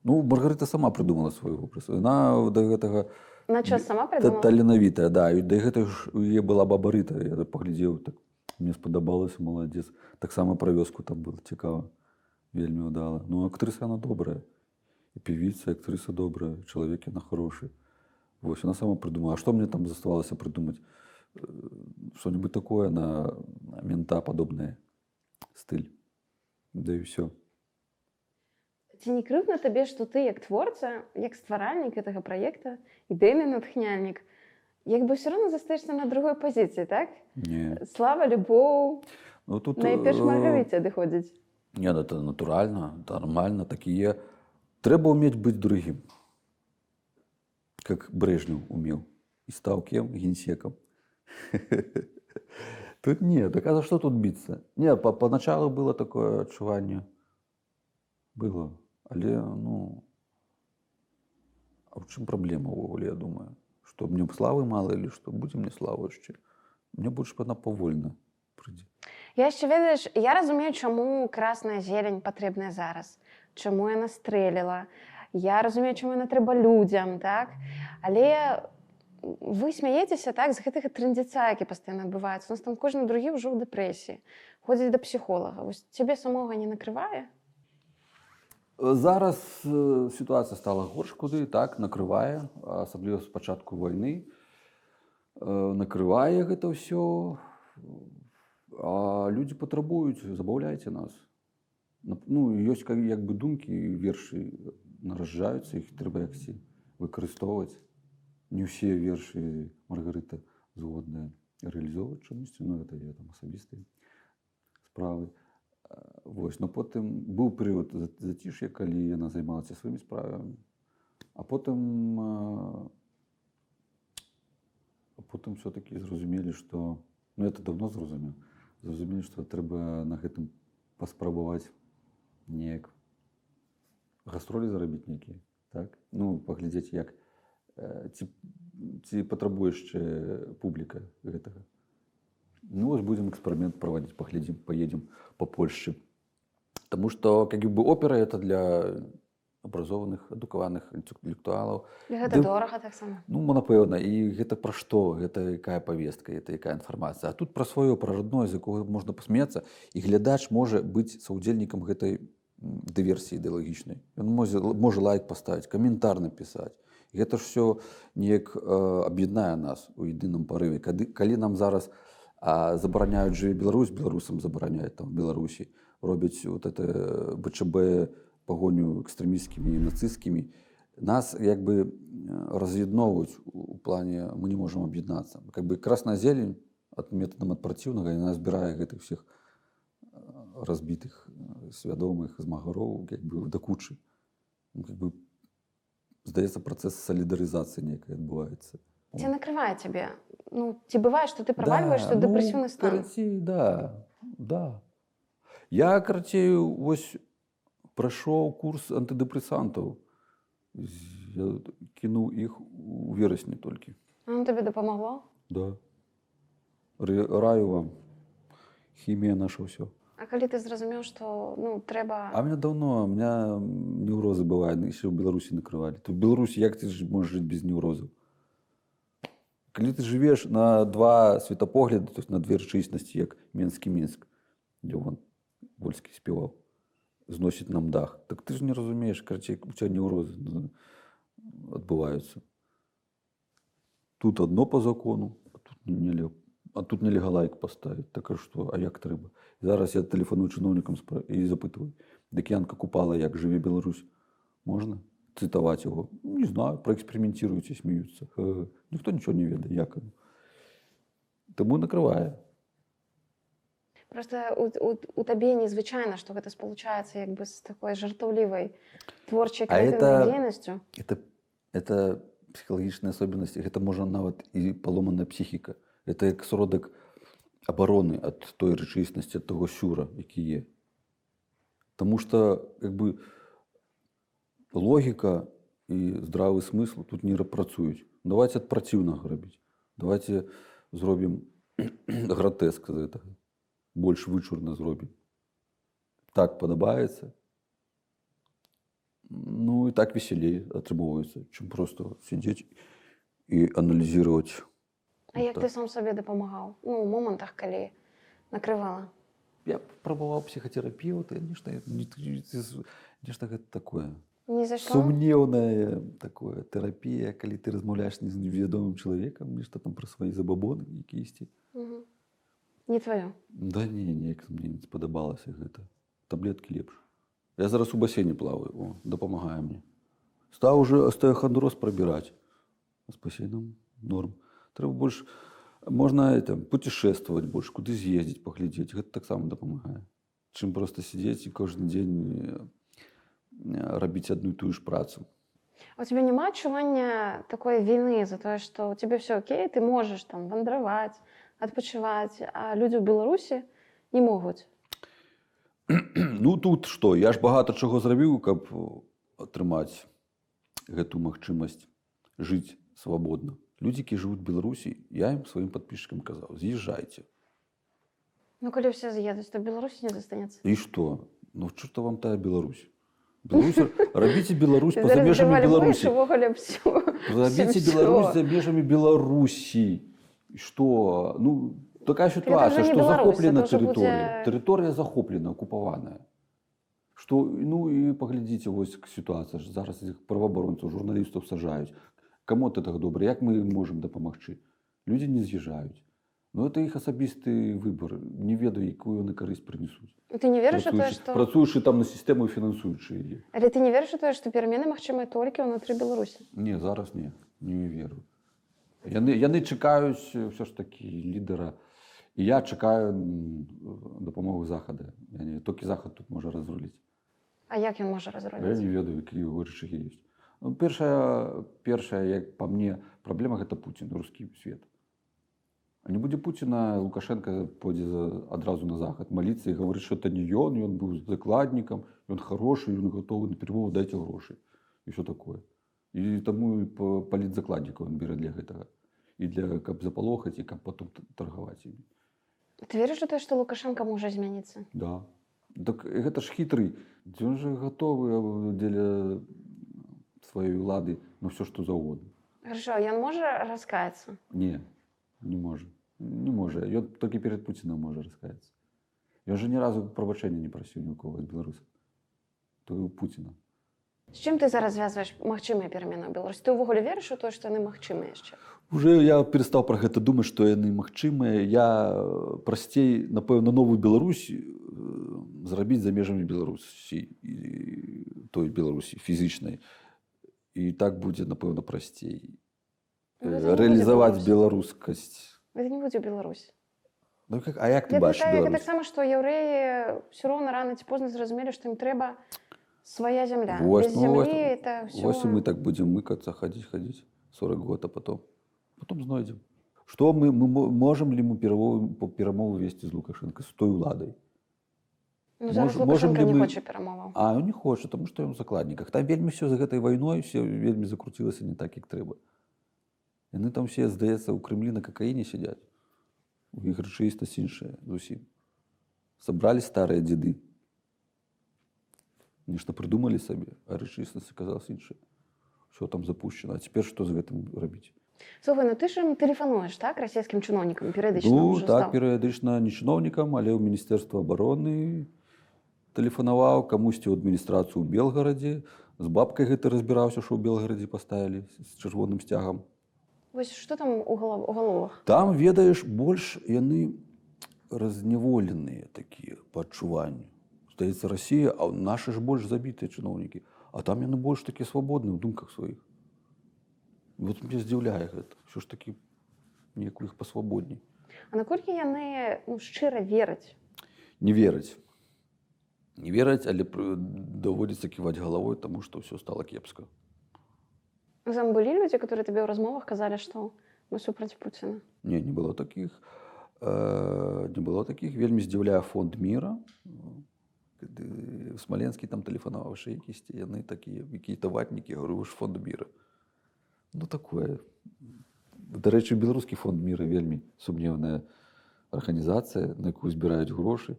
ну маргарыта сама прыдумала свой вобраз яна да гэтага таленавітая да. Да гэтага ж яе была бабарыта я так паглядзеў так мне спадабалася маладзец таксама пра вёску там было цікава вельмі ўдала ну актрыса она добрая. І певіца актрыса добрая. Чалавек яна хорошы вось она сама прыдумала А што мне там заставалася прыдумаць Э, что-нибудь такое на мента падобнае стыль. Да і все ці не крыўдна табе што ты як творца як стваральнік гэтага праекта ідэйны натхняльнік як бы ўсё роўно застаешся на другой пазіцыі так? Не слава любоў ну тут найперш э, маргарыце адыходзіць Не, это натурально, это нормально, так и є. Треба уметь быть другим. Как Брежнев умел. И стал кем? Генсеком. (laughs) Тут нет, так а за что тут биться? Не, по- поначалу было такое отчувание. Было. Але, ну... А в чем проблема, увогуле, я думаю? Что мне славы мало или что? Будем мне славу еще. Мне больше она повольно прийти. Я яшчэ ведаеш я разумею чаму красная зелень патрэбная зараз чаму яна стрэліла я разумею чаму яна трэба людзям так але вы смяецеся так з гэтага трындзіца які пастаянна адбываецца нас там кожны другі ўжо ў дэпрэсіі ходзіць да псіхолага вось цябе самога не накрывае Зараз е, ситуація стала горш куди, так, накриває, асабліва з початку війни. Е, Накриває гэта ўсё. А людзі патрабуюць, забаўляйце нас. Ну, ёсць як бы думкі, вершы нараджаюцца, іх трэба яксі выкарыстоўваць. Не ўсе вершы Маргарыта згодныя рэалізоўваць чамусьці, ну гэта яе там асабістыя справы. Вось, но потым быў перыяд за- заціш'я, калі яна займалася сваімі справамі. А потым а потым все-таки зразумелі, што ну это давно зразумеў. Зразумелі, што трэба на гэтым паспрабаваць неяк гастролі зарабіць нейкія. Так? Ну, паглядзець, як ці, ці патрабуе яшчэ публіка гэтага. Ну, вось будем эксперимент проводить, поглядим, поедем по Польше. Потому что, как бы, опера это для образованных, адукаваных інтэлектуалаў. гэта Ды- дорага таксама Ну, напэўна, і гэта пра што? Гэта якая павестка, гэта якая інфармацыя. А тут пра сваё, пра родное, з якога можна пасмеяцца, і глядач можа быць саўдзельнікам гэтай дыверсіі ідэалагічнай. Ён можа, можа лайк паставіць, каментар напісаць. Гэта ж все неяк э, аб'яднае нас у едыным парыве. Калі, калі нам зараз А забараняють живі Білорусь, білорусам забороняють там в Білорусі. Роблять от це БЧБ погоню екстремістськими і нацистськими. Нас якби е, роз'єдновують у- у плані ми не можемо об'єднатися. Якби красна зелень от методом от противного, і вона збирає гэтых всіх е, розбитих, е, свідомих змагаров якби до кучі. Ну, якби, здається, процес солідаризації некий відбувається. Ці накриває тебе. Ну, ті буває, що ти провалюєшся в ну, депресивний стан. Короче, да, да. Я, короче, ось пройшов курс антидепресантів. Я кинув їх у вересні тільки. Воно тобі допомогло? Да. Раю вам. Хімія наша все. Коли ти зрозумів, що ну, треба. А меня давно, у меня неврозы бывают, еще в Беларуси накрывали. То в Беларуси як ты ж можешь жить без неврозов? Коли ти живеш на два світопогляди, тобто на дві речисності, як Мінський Мінськ, де вон Вольський співав, зносить нам дах, так ти ж не розумієш, короче, у тебе неврози ну, відбуваються. Тут одно по закону, а тут не, а тут нельзя лайк поставити. Так а що, а як треба? І зараз я телефоную чиновникам спра- і запитую, Декіанка Купала, як живе Білорусь, можна його? Ну, Не знаю, проекспериментують і. Ге-ге. Ніхто нічого не ведає, як воно. Тому накриває. Просто у, у, у табе незвычайно, что это сполучается якби з такой А креативной это- деятельностью. Это, это психологічні особливості, це може навіть і поломана психіка. Це як сродок оборони від тої речисності, від того сюра, який є. Тому що якби, логіка і здравий смисл тут не працюють. Давайте від противного робити. Давайте зробимо (clears throat) гротеск з цього. Більш вичурно зробимо. Так подобається. Ну, і так веселее атрымоўваецца, чым просто сидзець і аналізировать. А як ти сам собі допомагав? Ну, у моментах, коли накривала. Я пробаваў псіхатерапію, то нешта нешта гэта такое. Не зайшло? Сумнеўная такое тэрапія, калі ты размаўляеш з невядомым чалавекам, нешта там пра свае забабоны якісьці. Угу. Не твоє. Да не, неяк мне не спадабалася гэта. Таблеткі лепш. Я зараз у басейне плаваю, о, дапамагае мне. Стаў уже остеохондроз прабіраць. З басейном норм. Трэба больш можна это, путешествовать больш, куды з'ездзіць, паглядзець. Гэта таксама дапамагае. Чым проста сидзець і кожны дзень э, рабіць адну і тую ж працу. У тебя нема адчування такой вины за то, что у тебя все окей, ты можешь там вандраваць, адпачываць, а люди ў Беларусі не могуць. (clears throat) Ну тут што, я ж багата чаго зрабіў, каб атрымаць гэту магчымасць жыць свабодна. Людзі, які жывуць у Беларусі, я ім сваім падпісчыкам казаў, з'язджайце. Ну калі ўсе з'едуць, то Беларусі не застанецца. І што? Ну што то вам тая Беларусь? Беларусь рабіце Беларусь па-за зараз межамі Беларусі. Рабіце. Беларусь за межамі Беларусі. Што? Ну, такая сітуацыя, што Беларусь, захоплена ўжо будзе- тэрыторыя. Тэрыторыя захоплена, акупаваная. Што, ну і паглядзіце вось сітуацыя зараз іх праваабаронцаў, журналістаў сажаюць. Каму ад гэтага добра, як мы можам дапамагчы? Людзі не з'язджаюць. Ну это іх асабісты выбар. Не ведаю, якую яны карысць прынесуць. Ты не верыш што... Працуючы там на сістэму фінансуючы яе. Але ты не верыш тое, што перамены магчымыя толькі ўнутры Беларусі. Не, зараз не, не веру. Яны, яны чакаюць ўсё ж такі лідара. І я чакаю дапамогу захада. Я не, толькі захад тут можа разруліць. А як ён можа Я разруліць? не ведаю, які рычагі ёсць. Ну, першая, першая, як па мне, праблема гэта Пуцін, рускі свет. А не будзе Пуціна, Лукашенко пойдзе адразу на захад маліцца і гаварыць, што это не ён, ён быў закладнікам, ён хорошы, ён гатовы на перамову дайце грошы і ўсё такое. І таму і па- палітзакладнікаў ён бере для гэтага. І для каб запалохаць і каб потым т- таргаваць імі. Ты верыш у тое, што Лукашенко можа змяніцца? Да. Так гэта ж хітры. Ён жа гатовы э, дзеля сваёй улады на ўсё, што заўгодна. Хорошо, ён можа раскаяцца. Не, не можа. Не можа. Ён толькі перад Пуцінам можа раскаяцца. Ён жа ні разу прабачэння не прасіў ні ў кого з беларусаў. То і у Пуціна. З чим ти зараз зв'язуєш магчымыя перамены ў Беларусі? Ты ўвогуле верыш у тое, што яны магчымыя яшчэ? Уже я перестаў пра гэта думаць, што яны магчымыя. Я э, прасцей, напэўна, новую Беларусь э, зрабіць за межамі Беларусі і той Беларусі фізічнай. І так будзе, напэўна, прасцей. Ну, Э, Рэалізаваць Беларусь. беларускасць. Гэта не будзе Беларусь. Ну, як, а як ты таксама, што яўрэі ўсё роўна рана ці позна зразумелі, што ім трэба свая зямля. Вось, ну, это ўсё... Вось мы так будзем мыкацца, хадзіць, хадзіць 40 год, а потом, потом знойдзем. Што мы, мы мо- можам ли мы перамовы, перамовы весці з Лукашенко, з той уладай? Ну, зараз Мож- можем Лукашенко ли не мы- хоча перамоваў. А не хоча, таму што ён закладніках. Там вельмі ўсё за гэтай вайной все вельмі закруцілася не так, як трэба. Яны там все, здаецца, у Крымлі на какаіне сядзяць. У іх рэчаіснасць іншая зусім. Сабралі старыя дзеды. Нешта прыдумалі сабе, а рэчаіснасць аказалася іншая. Все там запущено. А цяпер што з гэтым рабіць? Слухай, ну ты ж тэлефануеш, так, расійскім чыноўнікам перыядычна Ну, так, стаў? перыядычна не чыноўнікам, але ў міністэрства абароны тэлефанаваў камусьці ў адміністрацыю Белгарадзе. З бабкай гэта разбіраўся, што ў Белгарадзе паставілі з чырвоным сцягам. Вось што там у галав- у галовах? Там, ведаеш, больш яны разняволеныя такія па адчуванню. Здаецца, Расія, а нашы ж больш забітыя чыноўнікі. А там яны больш такія свабодныя ў думках сваіх. Вот мне здзіўляе гэта. Ўсё ж такі неяк у іх пасвабодней. А наколькі яны ну, шчыра вераць? не вераць не вераць але даводзіцца ківаць галавой таму што ўсё стало кепска Там былі людзі, которые табе ў размовах казалі, што мы супраць Пуціна. не не было таких э, не было таких. Вельмі здзіўляе фонд мира смаленскі там тэлефанаваўшы якісьці яны такія какие-то ватнікі говорю ж фонд мира. Ну такое. Дарэчы беларускі фонд мира вельмі сумневная арганізацыя на якую збіраюць грошы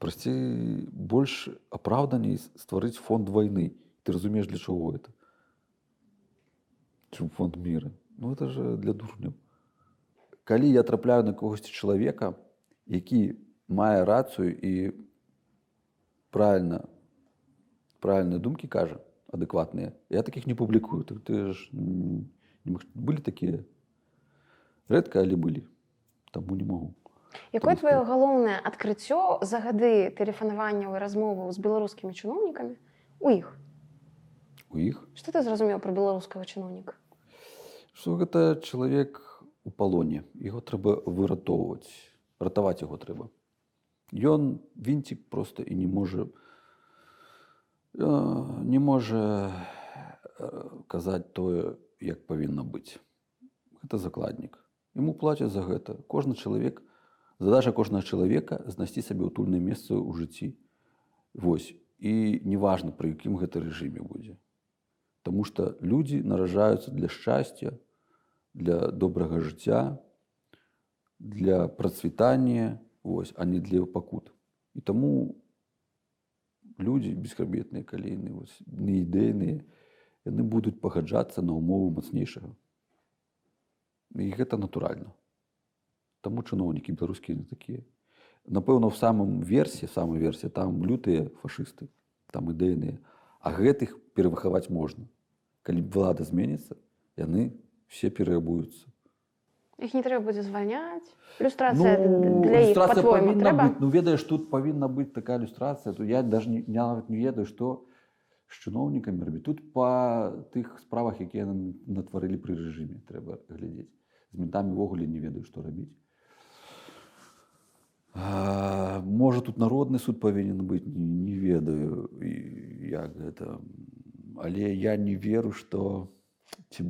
прасцей больш апраўданей стварыць фонд войны ты разумееш для чаго это чым фонд мира ну это же для дурняў. Калі я трапляю на когосьці чалавека які мае рацыю і правильно правильныя думкі кажа адэкватныя я таких не публікую. Так ты ж не маг- былі такія? Рэдка але былі. Таму не могу Якое што- галоўнае адкрыццё за гады тэлефанаванняў і размоваў з беларускімі чыноўнікамі у іх? у іх Што ты зразумеў пра беларускага чыноўніка? что гэта чалавек у палоне яго трэба выратоўваць ратаваць яго трэба ён вінцік просто і не можа не можа казаць тое як павінна быць гэта закладнік Яму плацяць за гэта кожны чалавек задача кожнага чалавека знайсці сабе утульнае месца ў жыцці Вось і неважна пры якім гэта рэжыме будзе Таму што людзі наражаюцца для шчасця, для добрага жыцця, для працвітання, вось, а не для пакут. І таму людзі бесхабетныя калейныя, неідэйныя, яны будуць пагаджацца на ўмовы мацнейшага. І гэта натуральна. Таму чыноўнікі беларускія не такія. Напэўна, в самым версе, самой версе там лютыя фашысты, там ідэйныя, а гэтых перавыхаваць можна. Калі б влада зменіцца, яны все пераабуюцца. Іх не трэба будзе звальняць. Люстрацыя ну, для іх трэба. быць, ну ведаеш, тут павінна быць такая ілюстрацыя, то я даже не, нават не ведаю, што з чыноўнікамі рабіць. Тут па тых справах, якія натварылі пры рэжыме, трэба глядзець. З ментамі ўвогуле не ведаю, што рабіць. Можа тут народны суд павінен быць не, не ведаю. Як гэта але я не веру што ці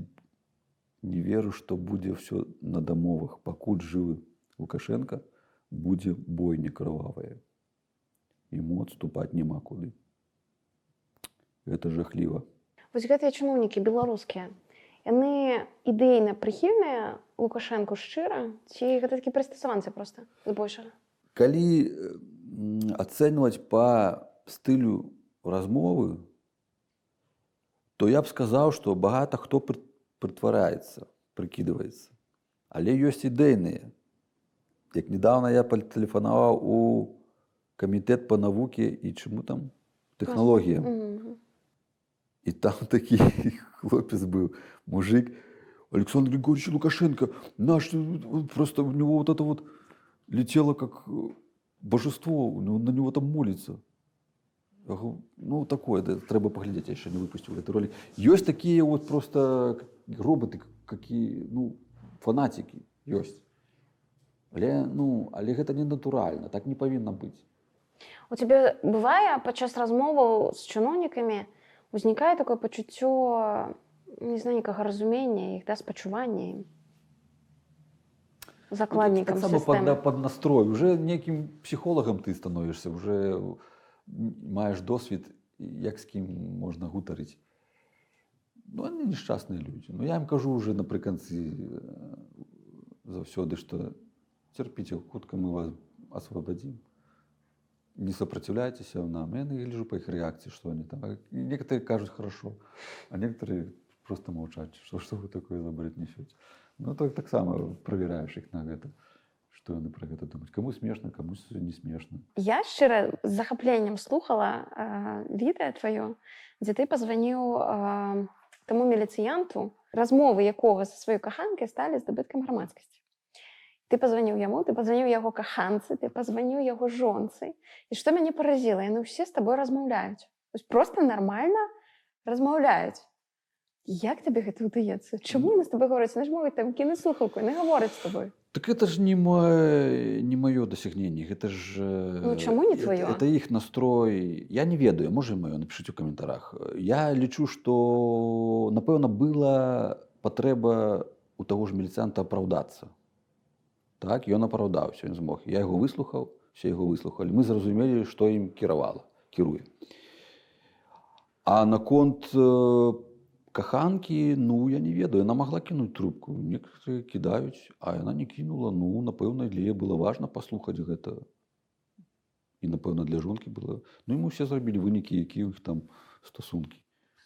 не веру што будзе ўсё на дамовах пакуль жывы лукашенко будзе бойня крывавая ему адступаць няма куды. Гэта жахліва Вось гэтыя чыноўнікі беларускія. Яны ідэйна прыхільныя Лукашэнку шчыра ці гэта такі прыстасаванцы проста збольшага. Калі ацэньваць па стылю размовы то я б сказаў што багата хто пры- прытвараецца прыкідваецца. Але ёсць ідэйныя. Як недавно я патэлефанаваў у камітэт па навуке і чаму там? Тэхналогія. Мгм. І там (laughs) такий хлопець був, мужик, Александр Григорьевич Лукашенко, наш, он просто у него вот это вот летело как э, божество, у него, на него там молится. Я говорю, ну, такое, да, треба поглядеть, я ще не випустив эту ролик. Есть такие вот просто роботы, какие, ну, фанатики, есть. Але, ну, але гэта не натуральна, так не павінна быць. У тебе бывае падчас размоваў з чыноўнікамі узнікае такое пачуццё не знаю некага разумення іх да спачування ім закладнікам так само под, сістэмы под настрой. Уже неким психологом ты становишься, уже маєш досвід, як з ким можна гутарити. Ну, вони нещасні люди. Ну, я їм кажу вже наприкінці е, завсёды, що терпіть, хутко ми вас освободим. Не сопротивляйтесь нам. Я гляжу по их реакции, что они там. Некоторые кажут хорошо, а некоторые просто молчат. Что, что вы такое за бред несете? Ну, так, так само проверяешь их на это, что они про это думают. Кому смешно, кому не смешно. Я шчыра з захапленнем слухала э, відэа тваё дзе ты пазваніў э, таму міліцыянту размовы якога са сваёй каханкай сталі здабыткам грамадскасці ты пазваніў яму ты пазваніў яго каханцы ты пазваніў яго жонцы і што мяне паразіла яны ўсе з табой размаўляюць просто нармальна размаўляюць як табе гэта ўдаецца чаму яны з табой гавораць яны ж могуць там кінуць слухалку не гавораць з табой Так это же не, мо- не мое досягнение, это же... Ну, чему не твоё? Это, это их настрой. Я не ведаю, може мое, напишите в комментариях. Я лічу, что, напевно, была потреба у того ж міліціанта оправдатися. Так, і він оправдався, він змог. Я його вислухав, всі його вислухали. Ми зрозуміли, що їм керувало, керує. А на конт е, каханки, ну, я не ведаю, вона могла кинуть трубку. Некоторые кидаюць, а яна не кинула. Ну, напэўна, для яе было важна паслухаць гэта. І, напэўна, для жонкі было. Ну, і мы ўсе зрабілі вынікі, якія ў іх там стасункі.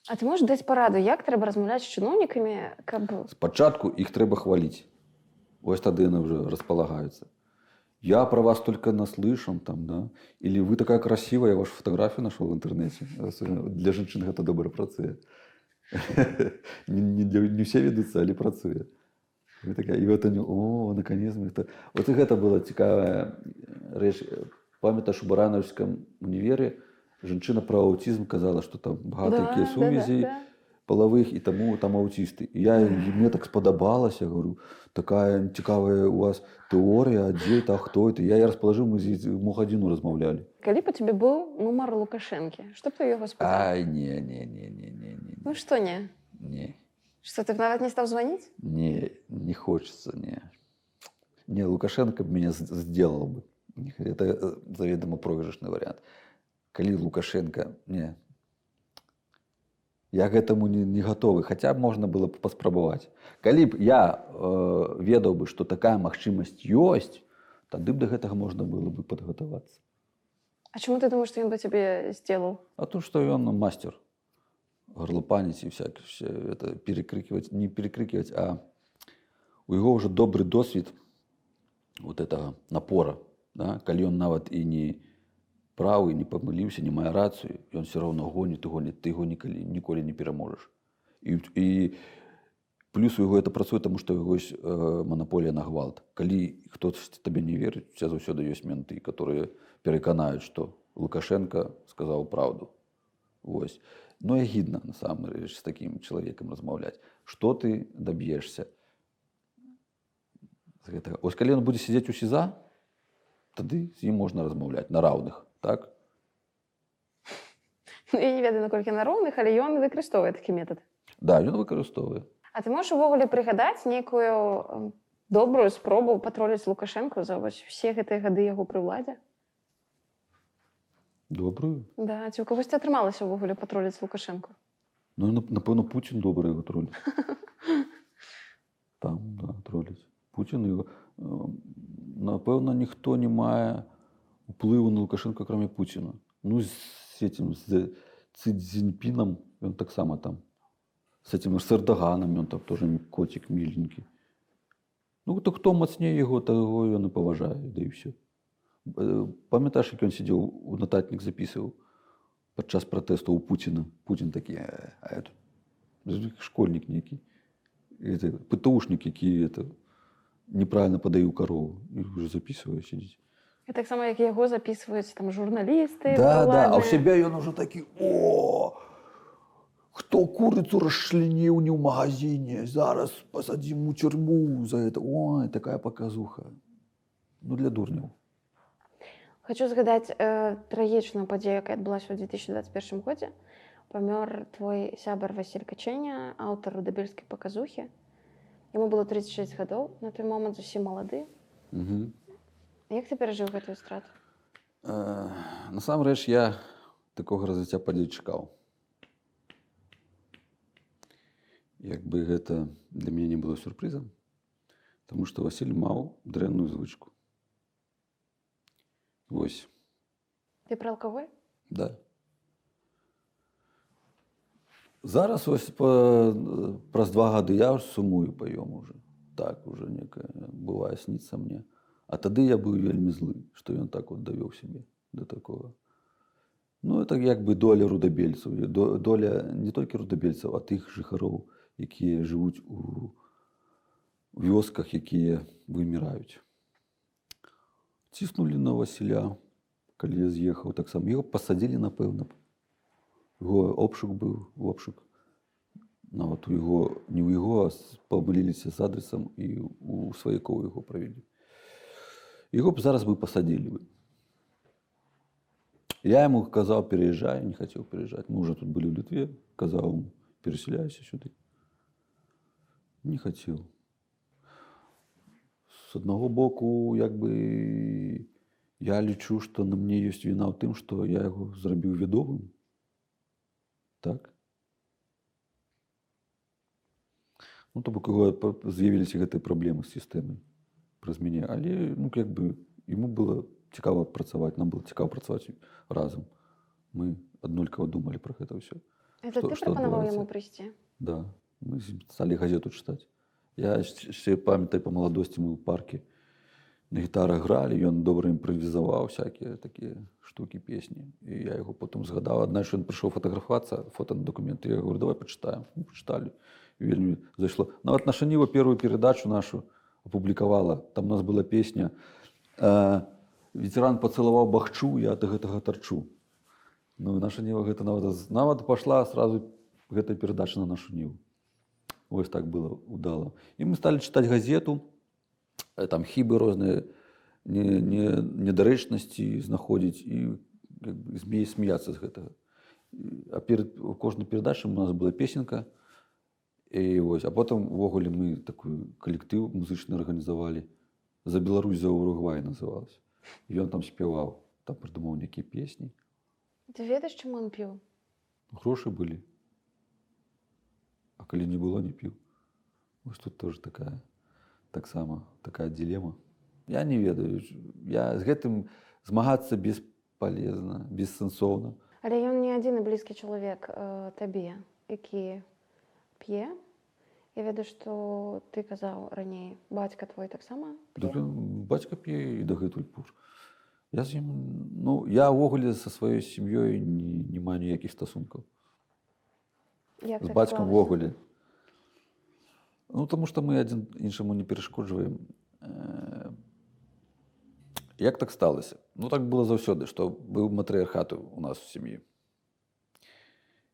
А ты можаш даць параду як трэба размаўляць з чыноўнікамі каб Спачатку іх трэба хваліць. Вось тады яны ўжо располагаюцца. Я про вас только наслышан там, да? Или вы такая красивая, я вашу фотографию нашел в интернете. Для женщин гэта добра працуе. (laughs) Не, не, для- не все ведуцца, але працуе. Ви така, і от они, о, наконец это. От і гэта была цікавая рэч. Памятаеш, у Баранаўскім універі жанчына пра аўтізм казала, што там багата якія сувязі половых і таму там аўтісты. І я мне так спадабалася, говорю, такая цікавая у вас тэорыя, дзе это, а хто это. Я я распалажыў, мы з мо гадзіну размаўлялі. калі у тебе быў нумар лукашэнкі што б ты яго Ай, не, не, не, не, не, не, ну што не не, што ты нават не стаў званіць не, не хочется, не. Не, Лукашенко б меня сделал бы. Это э, заведомо проигрышный вариант. Калі Лукашенко, не, я к этому не, не готовы, хотя можна было б паспрабаваць. Калі б я э, ведаў бы, што такая магчымасць ёсць, тады б да гэтага можна было бы падгатавацца. А чаму ты думаешь што ён бы цябе сделал А то, что он мастер горлопанить и всякое, все это перекрикивать, не перекрикивать, а у его уже добрый досвід вот этого напора, да, калі он нават и не правы, не помылился, не мае рацию, и он все равно гонит и гонит, ты его николи, николи не переможешь. И, и плюс у его это працуе, тому что у его есть э, монополия на гвалт. Калі хтось тебе не у тебя заўсёды есть менты, которые переканают, что Лукашенко сказал правду. Вось. Ну, і гідна, насамрэч, з таким чалавекам размаўляць. Што ты даб'ешся гэтага? Ось калі ён будзе сядзець у СІЗА, тады з ім можна размаўляць на раўных, так? Ну, я не ведаю наколькі на роўных але ён выкарыстоўвае такі метад Да, ён выкарыстоўвае. А ты можаш увогуле прыгадаць нейкую добрую спробу патроліць лукашэнку за вось усе гэтыя гады яго пры ўладзе Добрую. да ці ў кагосьці атрымалася ўвогуле патроліць лукашэнку Ну, нап- напэўна, Пуцін добры яго троліць. (laughs) Там, да, троліць. Пуцін його. е, Напэўна, ніхто не мае уплыву на Лукашенко, кроме Пуціна. Ну, з этим, з Ци Цзіньпіном, ён таксама там. З этим з Эрдаганом, ён там тоже котик миленький. Ну, то хто мацнее його, того ён і паважае, да і все. Памятаеш, як ён сидів, у нотатник записываў? падчас пратэсту у Пуціна. Путін такі, «Э, а это школьнік нейкі. Это ПТУшнік, які это, неправильно падаю карову. І вже записывае сидіць. І так само, як яго записваюць там журналісты, Да, да, а ў ўладныя. сябе ён ужо такі о хто курыцу расчленіў не ў магазине зараз пасадзім у тюрьму за это ой такая паказуха ну для дурняў Хочу згадаць э, трагічную падзею, якая адбылася ў 2021 годзе. Памёр твой сябар Васіль Качэня, аўтар рудабельскай паказухі. Яму было 36 гадоў, на той момант зусім малады. угу. Як ты перажыў гэтую страту? э, насамрэч я такога развіцця падзей чакаў як бы гэта для мяне не было сюрпрызам Таму што Васіль маў дрэнную звычку Вось Ты пра алкаголь? Да. Зараз ось па, праз два гады я сумую паём уже. Так уже некая бывае сніцца мне. А тады я быў вельмі злы, што ён так от давёў сябе да такого. Ну это як бы доля рудабельцаў, доля не толькі рудабельцаў, а тых жыхароў, якія жывуць у вёсках, якія выміраюць. Ціснулі на Васіля, калі я з'ехаў таксама яго пасадзілі напэўна его обшук быў обшук нават у яго не ў яго а памыліліся з адресам і у сваякоў яго правялі яго б зараз бы пасадзілі бы. Я яму казаў пераязджай не хацеў пераязджаць мы уже тут былі ў літве казаў ему, перасяляйся сюды не хацеў з аднаго боку як бы я лічу што на мне ёсць віна ў тым што я яго зрабіў вядомым так? Ну то бок яго па- з'явіліся гэтыя праблемы з сістэмай праз мяне але ну як бы ему было цікава працаваць нам было цікава працаваць разам мы аднолькава думалі про гэта ўсё Это Што- ты прапанаваў яму прыйсці? Да, мы сталі газету чытаць. Я ще памятаю па маладосці мы ў парке на гітарах гралі, ён добра імправізаваў всякія такія штукі песні. І я яго потым згадаў, адна що ён прыйшоў фатаграфацца, фото на документы. Я говорю, давай пачытаем. Пачыталі. Вельмі зайшло. Нават наша Ніва первую перадачу нашу апублікавала. Там у нас была песня э, ветеран пацалаваў бахчу, я ад гэтага тарчу. Ну, наша Ніва гэта нават, нават пашла сразу гэтая перадача на нашу Ніву. Вось так было удала. І мы сталі чытаць газету, э, там хібы розныя не, не, недарэчнасці знаходзіць і змей смяяцца з гэтага. А перад у кожнай перадачы у нас была песенка. І вось, а потым увогуле мы такой калектыў музычны арганізавалі. За Беларусь за Уругвай называлась. Ён там спяваў, там прыдумаў нейкія песні. Ты ведаеш, чаму ён піў? Грошы былі. А калі не было, не піў. Вось тут тоже такая таксама такая дилема. Я не ведаю. Я з гэтым змагацца бесполезна, бессэнсоўна. Але ён не адзіны блізкі чалавек э, табе, які п'е. Я ведаю, што ты казаў раней, бацька твой таксама. Так, бацька п'е і дагэтуль пур. Я з ім ну я ўвогуле са сваёй сям'ёй не, не маю ніякіх стасункаў. Як з бацькам увогуле. Ну таму што мы адзін іншаму не перашкоджваем. Як так сталася? Ну так было заўсёды, што быў матрыархат у нас у сям'і.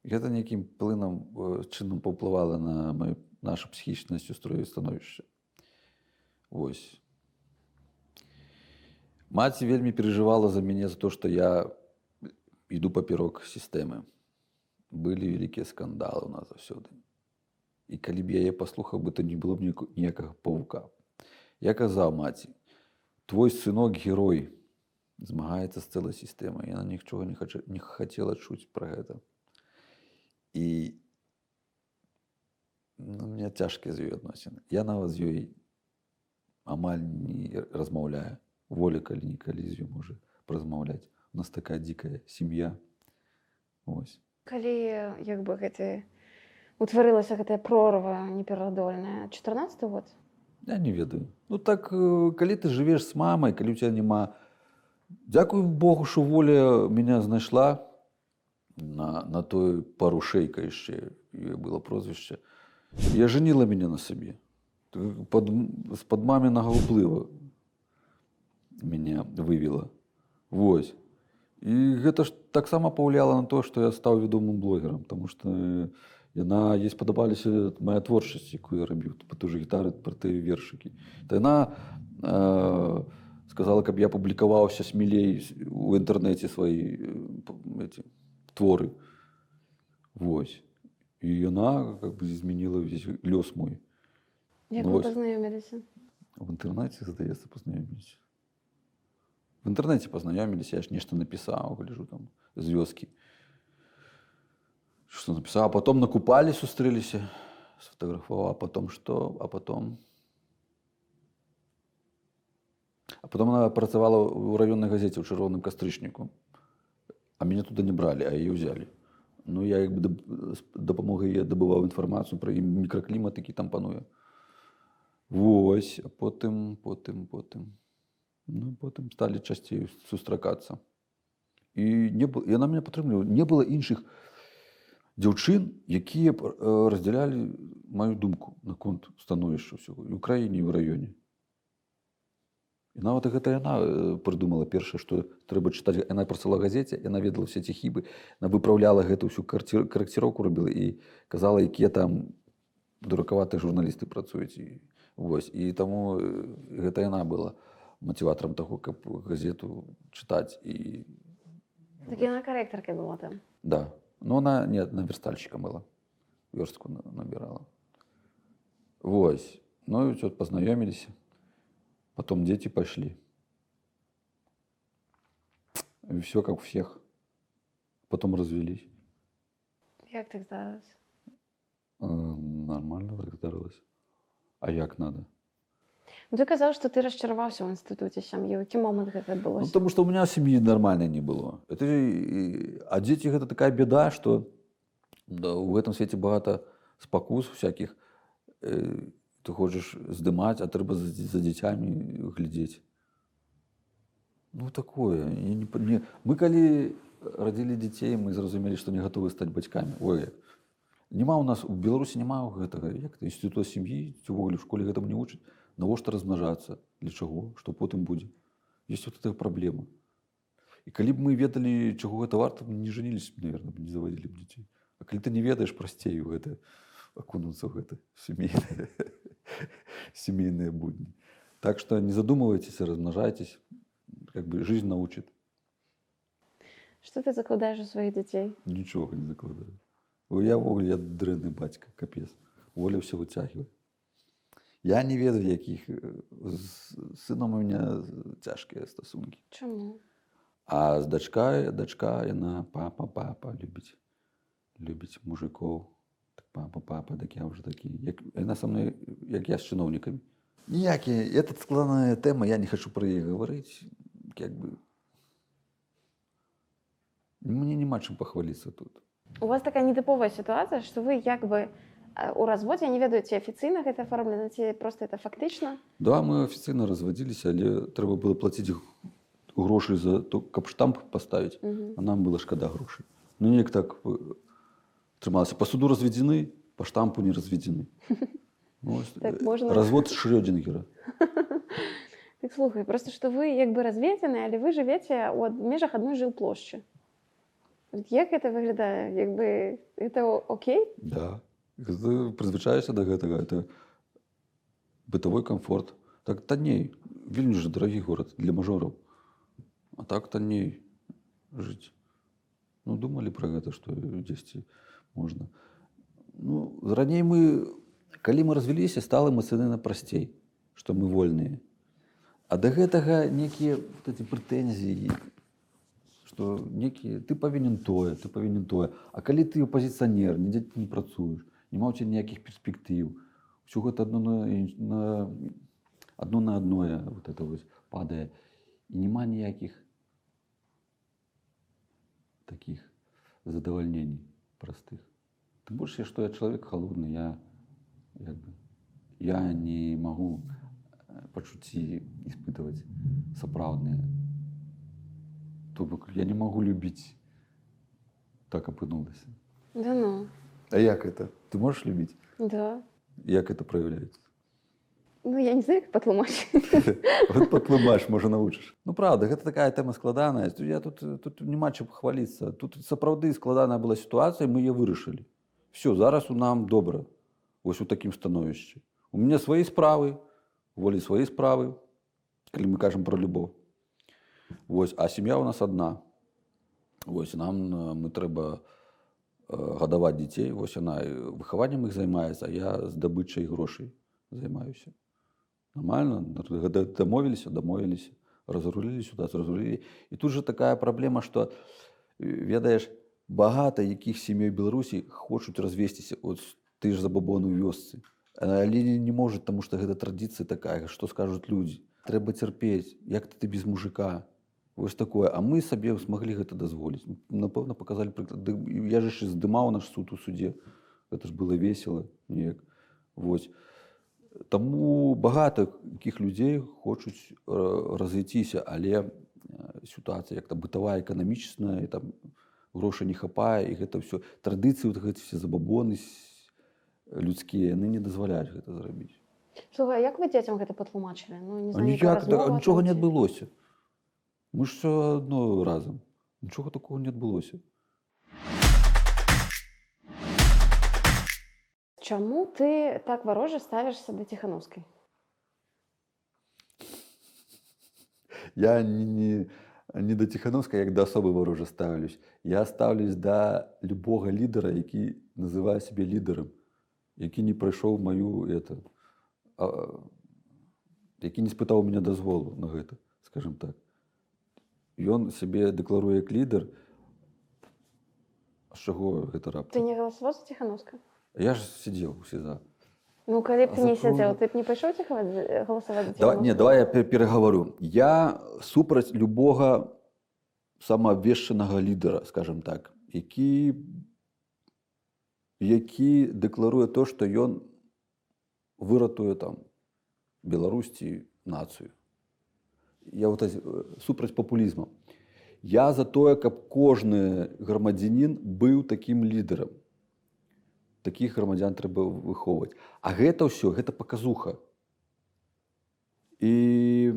Гэта нейкім плынам чынам паўплывала на маю нашу псіхічнасць устрою становішча. Вось. Маці вельмі перажывала за мяне за то, што я іду паперок сістэмы. Былі вялікія скандалы у нас заўсёды. І калі б яе паслухаў бы, то не было б ніяк- ніякага павука. Я казаў маці, твой сынок герой змагаецца з цэлай сістэмай. Яна нічога не, хача, не хацела чуць пра гэта. І ну, у меня цяжкія з ёй адносіны. Я нават з ёй амаль не размаўляю. Воля калі-нікалі з ёй можа празмаўляць. У нас такая дзікая сям'я. Вось. Калі як бы гэты утварылася гэтая прорва неперадольная 14 год Я не ведаю. Ну так, э, калі ты жывеш з мамай, калі у тебя няма... Дзякуй Богу, што воля меня знайшла. на, на той парушейка ее было прозвище. Я женила меня на себе. Под, с под маминого уплыва меня вывела. Вось. І гэта ж таксама паўлияла на то, што я стаў вядомым блогерам, Таму што яна ей спадабаліся моя творчасць, якую я рабіў па ту же гітары пра тыя вершыкі. То яна э, сказала, каб я публікаваўся смелей у свае э, эти, творы. Вось. І яна как бы змяніла увесь лёс мой. Як Ну, пазнаёміліся? В інтэрнэце, здаецца, пазнаёміліся. В інтэрнэце пазнаёміліся, я ж нешта напісаў, гляжу там з вёскі. Што напісаў, а потом накупалі, сустрэліся, сфотаграфаваў, а потом што, а потом А потом она працавала ў раённай газеце ў чырвоным кастрычніку. А мяне туды не бралі, а яе ўзялі. Ну я як бы дапамогай яе дабываў інфармацыю пра ім мікраклімат, які там пануе. Вось, потым, потым, потым. Ну, потым сталі часцей сустракацца. І не было, яна мяне падтрымлівала. Не было іншых дзяўчын, якія раздзялялі маю думку наконт становішча ўсяго і ў краіне і ў раёне. І нават гэта яна э, прыдумала першае, што трэба чытаць. Яна працавала ў газеце, яна ведала ўсе ці хібы, яна выпраўляла гэту ўсю карэкціроўку робіла і казала, якія там дуракаватыя журналісты працуюць. І, вось. і таму э, гэта яна была матыватарам таго, каб газету чытаць і Так яна карэктаркай была там. да. Но она не на верстальщика была. Верстку на- набирала. Вось. Ну и вот познакомились. Потом дети пошли. И все как у всех. Потом развелись. Як так здарилось? Э, Нормально так здарилось. А як надо? Ну, ты казаў, што ты расчараваўся ў інстытуце сям'і. У які момант гэта Ну, адбылося? потому что у меня семьи нормальной не было. Это, а дети это такая беда, что да, в этом свете багато спокус всяких. Э, Ты хочешь здымать, а треба за, за детьми глядеть. Ну, такое. Я не, не... Мы, коли родили детей, мы зразумели, что не готовы стать батьками. Ой, як. Нема у нас, у Беларусі няма гэтага, як то інстытут сям'і, ці ўвогуле в школе гэтаму не вучаць. Навошта размнажацца? Для чаго? Што потым будзе? Есть вот эта праблема. І калі б мы ведалі, чаго гэта варта, не жаніліся, наверное, не заводзілі б дзяцей. А калі ты не ведаеш, прасцей у гэта акунуцца ў гэта сямейныя (laughs) семейные будни. Так что не задумывайтесь, размножайтесь. Как бы жизнь научит. Што ты закладаеш у сваіх дзяцей? Ничего не закладываю. Ой, Я вогуле я дрэнны бацька, капец. Воля все вытягивает. Я не ведаю, якіх э, з сынам у меня цяжкія стасункі. Чаму? А з дачка, дачка яна папа, папа любіць. Любіць мужикоў. Папа, папа, так я ўжо такі. Як, яна са мной, як я з чыноўнікамі. Ніякія, это складаная тэма, я не хачу пра яе гаварыць. Як бы... Мне няма чым пахваліцца тут. У вас такая нетыповая сітуацыя, што вы як бы э, у разводзе не ведаю, ці афіцыйна гэта аформлена, ці проста это фактычна. Да, мы афіцыйна развадзіліся, але трэба было плаціць грошы за то, каб штамп паставіць. А нам было шкада грошай. Ну неяк так э, трымалася. Па суду разведзены, па штампу не разведзены. (laughs) Ну, Так можна- Развод Шрёдингера. (laughs) Так слухай, просто што вы як бы разведзены, але вы жывеце ад- межах адной жылплошчы. Як гэта выглядае? Як бы это окей? Да. Прызвычаешся да гэтага. Это бытавой комфорт. Так танней. Вельмі ж дарагі горад для мажораў. А так танней жыць. Ну, думалі пра гэта, што дзесьці можна. Ну, раней мы, калі мы развяліся, стала эмацыянальна прасцей, што мы вольныя. А да гэтага некія вот прэтэнзіі, што некі ты павінен тое, ты павінен тое. А калі ты апазіцыянер, нідзе ты не працуеш, няма ў цябе ніякіх перспектыў. Усё гэта адно на, на адно на адное вот это вось падае і няма ніякіх таких задавальнений простых. Тым больш, што я чалавек халодны, я як бы, я не магу э, пачуцці испытываць сапраўдныя. То бок я не магу любіць так опинулися. Да ну, А як це? Ти можеш любити? да. Як це проявляється? Ну, я не знаю. От потлымаш, може, навучиш. Ну, правда, гэта такая тэма складаная. Я тут, тут няма чым хваліцца. Тут сапраўды складаная была сітуацыя, мы яе вырашылі. Все, зараз у нам добра. Вось у такім становішчы. У мяне свае справы, волі свае справы, калі мы кажам пра любоў. Вось, а сям'я у нас адна. Вось нам э, мы трэба э, гадаваць дзяцей, вось яна і выхаваннем іх займаецца, я здабычай грошай займаюся. Нормально, д- домовились, домовились, разрулили сюда, разрулили. І тут же такая праблема, што э, ведаеш, багата якіх сямей Беларусі хочуць развесціся от ты ж забабоны ў вёсцы. Але не, можуць, таму што гэта традыцыя такая, што скажуць людзі. Трэба цярпець, як ты без мужика. Вось такое, а мы сабе смаглі гэта дазволіць. Напэўна, показалі прыклад. Я ж яшчэ здымаў наш суд у суде. Гэта ж было весело неяк. Вось. Таму багата якіх людзей хочуць разыйціся, але сітуацыя як там бытавая эканамічная, там грошай не хапае і гэта ўсё традыцыі вот гэты все забабоны с- людскія яны не дазваляюць гэта зрабіць. Слухай, як вы дзецям гэта патлумачылі? Ну, не знаю, ніяк размова нічога не адбылося. Мы ж все адно разам. Нічога такого не адбылося. Чаму ты так варожа ставішся да ціханаўскай? Я не, не, не да Ціхановска, як да асобы варожа ставлюсь. Я ставлюсь да любога лідара, які называе сябе лідарам, які не прайшоў маю это, а, які не спытаў у мяне дазволу на гэта, скажем так. Ён сябе дэкларуе як лідар, з чаго гэта Ты раптам? не галасаваў за ціхановска? Я ж сидзеў у СІЗА. Ну, калі б не сядзеў, ты б не пайшоў за- галасаваць Давай, не, давай я пе- перагавару. Я супраць любога самаабвешчанага лідара, скажем так, які, які дэкларуе то, што ён выратуе там Беларусці нацыю. Я вот э, супраць папулізму. Я за тое, каб кожны грамадзянін быў такім лідарам. Такіх грамадзян трэба выхоўваць. А гэта ўсё гэта паказуха. І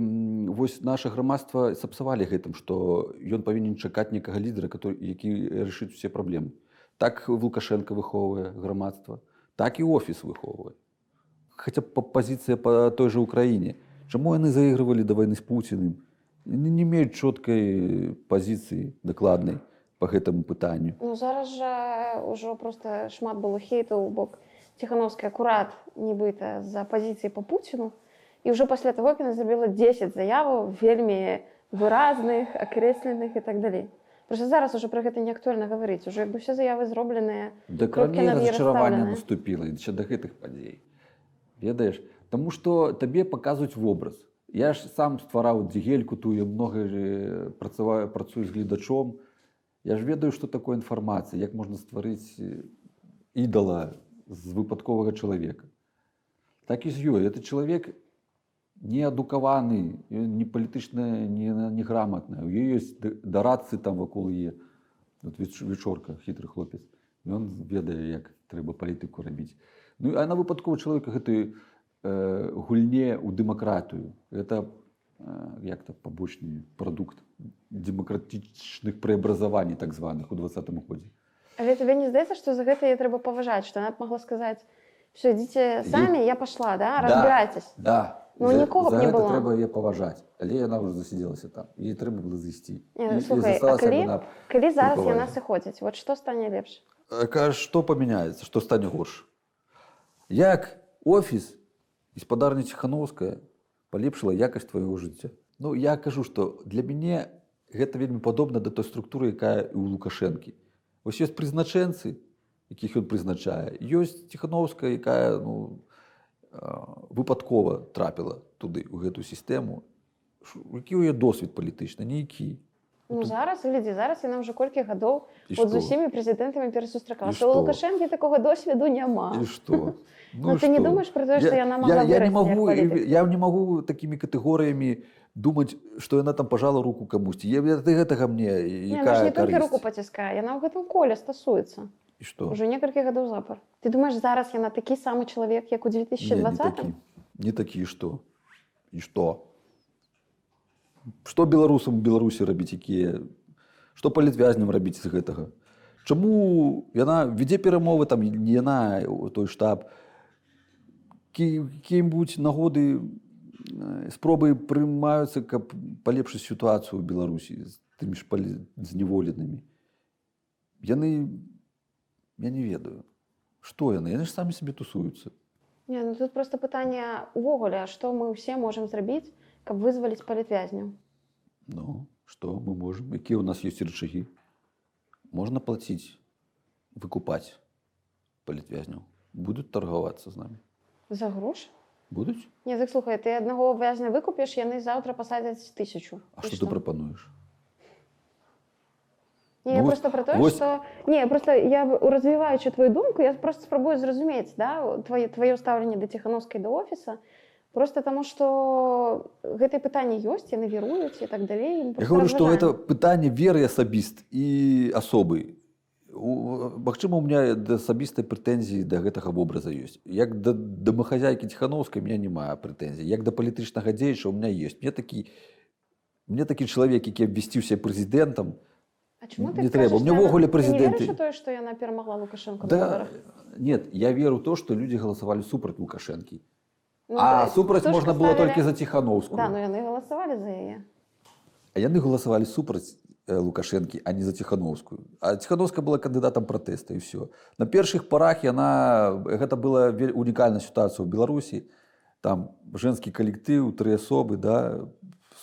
вось наше грамадства сапсавалі гэтым, што ён павінен чакаць некага лідара, который, які рашыць усе праблемы. Так Лукашенко выхоўвае грамадства, так і офіс выхоўвае. Хаця па- пазіцыя па той жа ўкраіне. Чаму яны заігрывалі да вайны з Пуціным? Яны не меюць чоткай пазіцыі дакладнай па гэтаму пытанню. Ну, зараз жа ўжо проста шмат было хейту ў бок Ціхановскай акурат нібыта за пазіцыі па Пуціну. І ўжо пасля таго, як яна зрабіла 10 заяваў вельмі выразных, акрэсленых і так далей. Проста зараз ужо пра гэта не актуальна гаварыць. Як бы ўсе заявы зробленыя. Да Кропкі раней над «і» разчараванне расстаўлены. наступіла яшчэ да гэтых падзей ведаеш Таму што табе паказваюць вобраз я ж сам ствараў дзігельку тую многа ж працаваю працую з гледачом я ж ведаю што такое інфармацыя як можна стварыць ідала з выпадковага чалавека. Так і з ёй. Это чалавек не адукаваны не палітычна не неграмотная у ёй ёсць дарадцы там вакол яе. Вот веч- вечорка хітры хлопец. Ён ведае як трэба палітыку рабіць. Ну а на выпадкова чалавека гэты э, гульне ў дэмакратыю. Э, як то пабочны прадукт дэмакратычных преобразаваний так званых у двадцатым годзе Але табе не здаецца, што за гэта яе трэба паважаць, што яна б магла сказаць: все, ідзіце самі, я пашла, да? разбірайтесь. да Ну, за, нікога за не гэта было. трэба яе паважаць але яна ўжо засядзелася там і трэба было зайсці Не, слухай, калі, калі зараз яна сыходзіць, вот што стане лепш? Кажа, што памяняецца, што стане горш. Як офіс гаспадарня Ціхановская палепшыла якасць твайго жыцця. Ну я кажу, што для мяне гэта вельмі падобна да той структуры, якая і ў Лукашэнкі. Вось ёсць прызначэнцы, якіх ён прызначае. Ёсць Ціхановская, якая ну, выпадкова трапіла туды у гэту сістэму. Які ў яе досвед палітычны, нейкі. Ну зараз глядзі зараз яна ўжо колькі гадоў І от з што? усімі прэзідэнтамі І перасустракалася у што? лукашэнкі такога досведу няма И что? (laughs) Ну, ты не думаешь про то, что я, она могла я, я не могу, я не могу такими категориями думать, что яна там пожала руку камусьці. Я, я, гэтага мне Не, ж якая не толькі карысць? руку паціскае яна ў гэтым коле стасуецца І што? уже некалькі гадоў запар ты думаешь зараз яна такі самы чалавек як у Не, не 2020 такі. Не такі, і што? І што? Што беларусам Беларусі рабіць, якія... Што палітвязням рабіць з гэтага? Чаму яна вядзе перамовы, там, яна, той штаб, якія-небудзь нагоды спробы прымаюцца, каб палепшыць сітуацыю ў Беларусі з тымі ж палі... зневоленымі. Яны, я не ведаю, што яны, яны ж самі сабе тусуюцца. Не, ну тут просто пытанне увогуле што мы ўсе можам зрабіць каб вызваліць палітвязняў Ну, что мы можем? Какие у нас есть рычаги? Можно платить, выкупать политвязню. Будут торговаться с нами. за грош Будут? Не так слухай ты аднаго вязня выкупіш яны заўтра пасадзяць тысячу А І что ты пропонуешь? Не, я Ну, просто про то, вось- что... Не, просто я развіваючи твою думку, я просто спробую зразумець, да, твоє, твоє стаўленне да Ціхановскай да офіса, просто таму, што гэтае пытанне ёсць, яны веруюць і так далей. і Я говорю, что это пытание веры особист и особый. У- Магчыма, у меня да асабістай прэтэнзіі да гэтага вобраза ёсць. Як да дамахазяйкі Ціхановскай у меня няма прэтэнзій. Як да палітычнага дзеяча у меня ёсць. Мне такі, мне такі чалавек, які абвясціўся прэзідэнтам, не кажеш, треба. У мене що в оголі Ти не президенти- віриш у те, що яна перемогла Лукашенко Да, нет, я верю в то, что люди голосовали супроть Лукашенки. Ну, а ж можно было поставили- только за Тихановскую. Да, ну яны голосовали за яе. А яны голосовали супроть э, Лукашенки, а не за Тихановскую. А Тихановская была кандидатом протеста, и все. На первых порах яна, это была ве- уникальная ситуация в Беларуси. Там женский коллектив, три особы, да,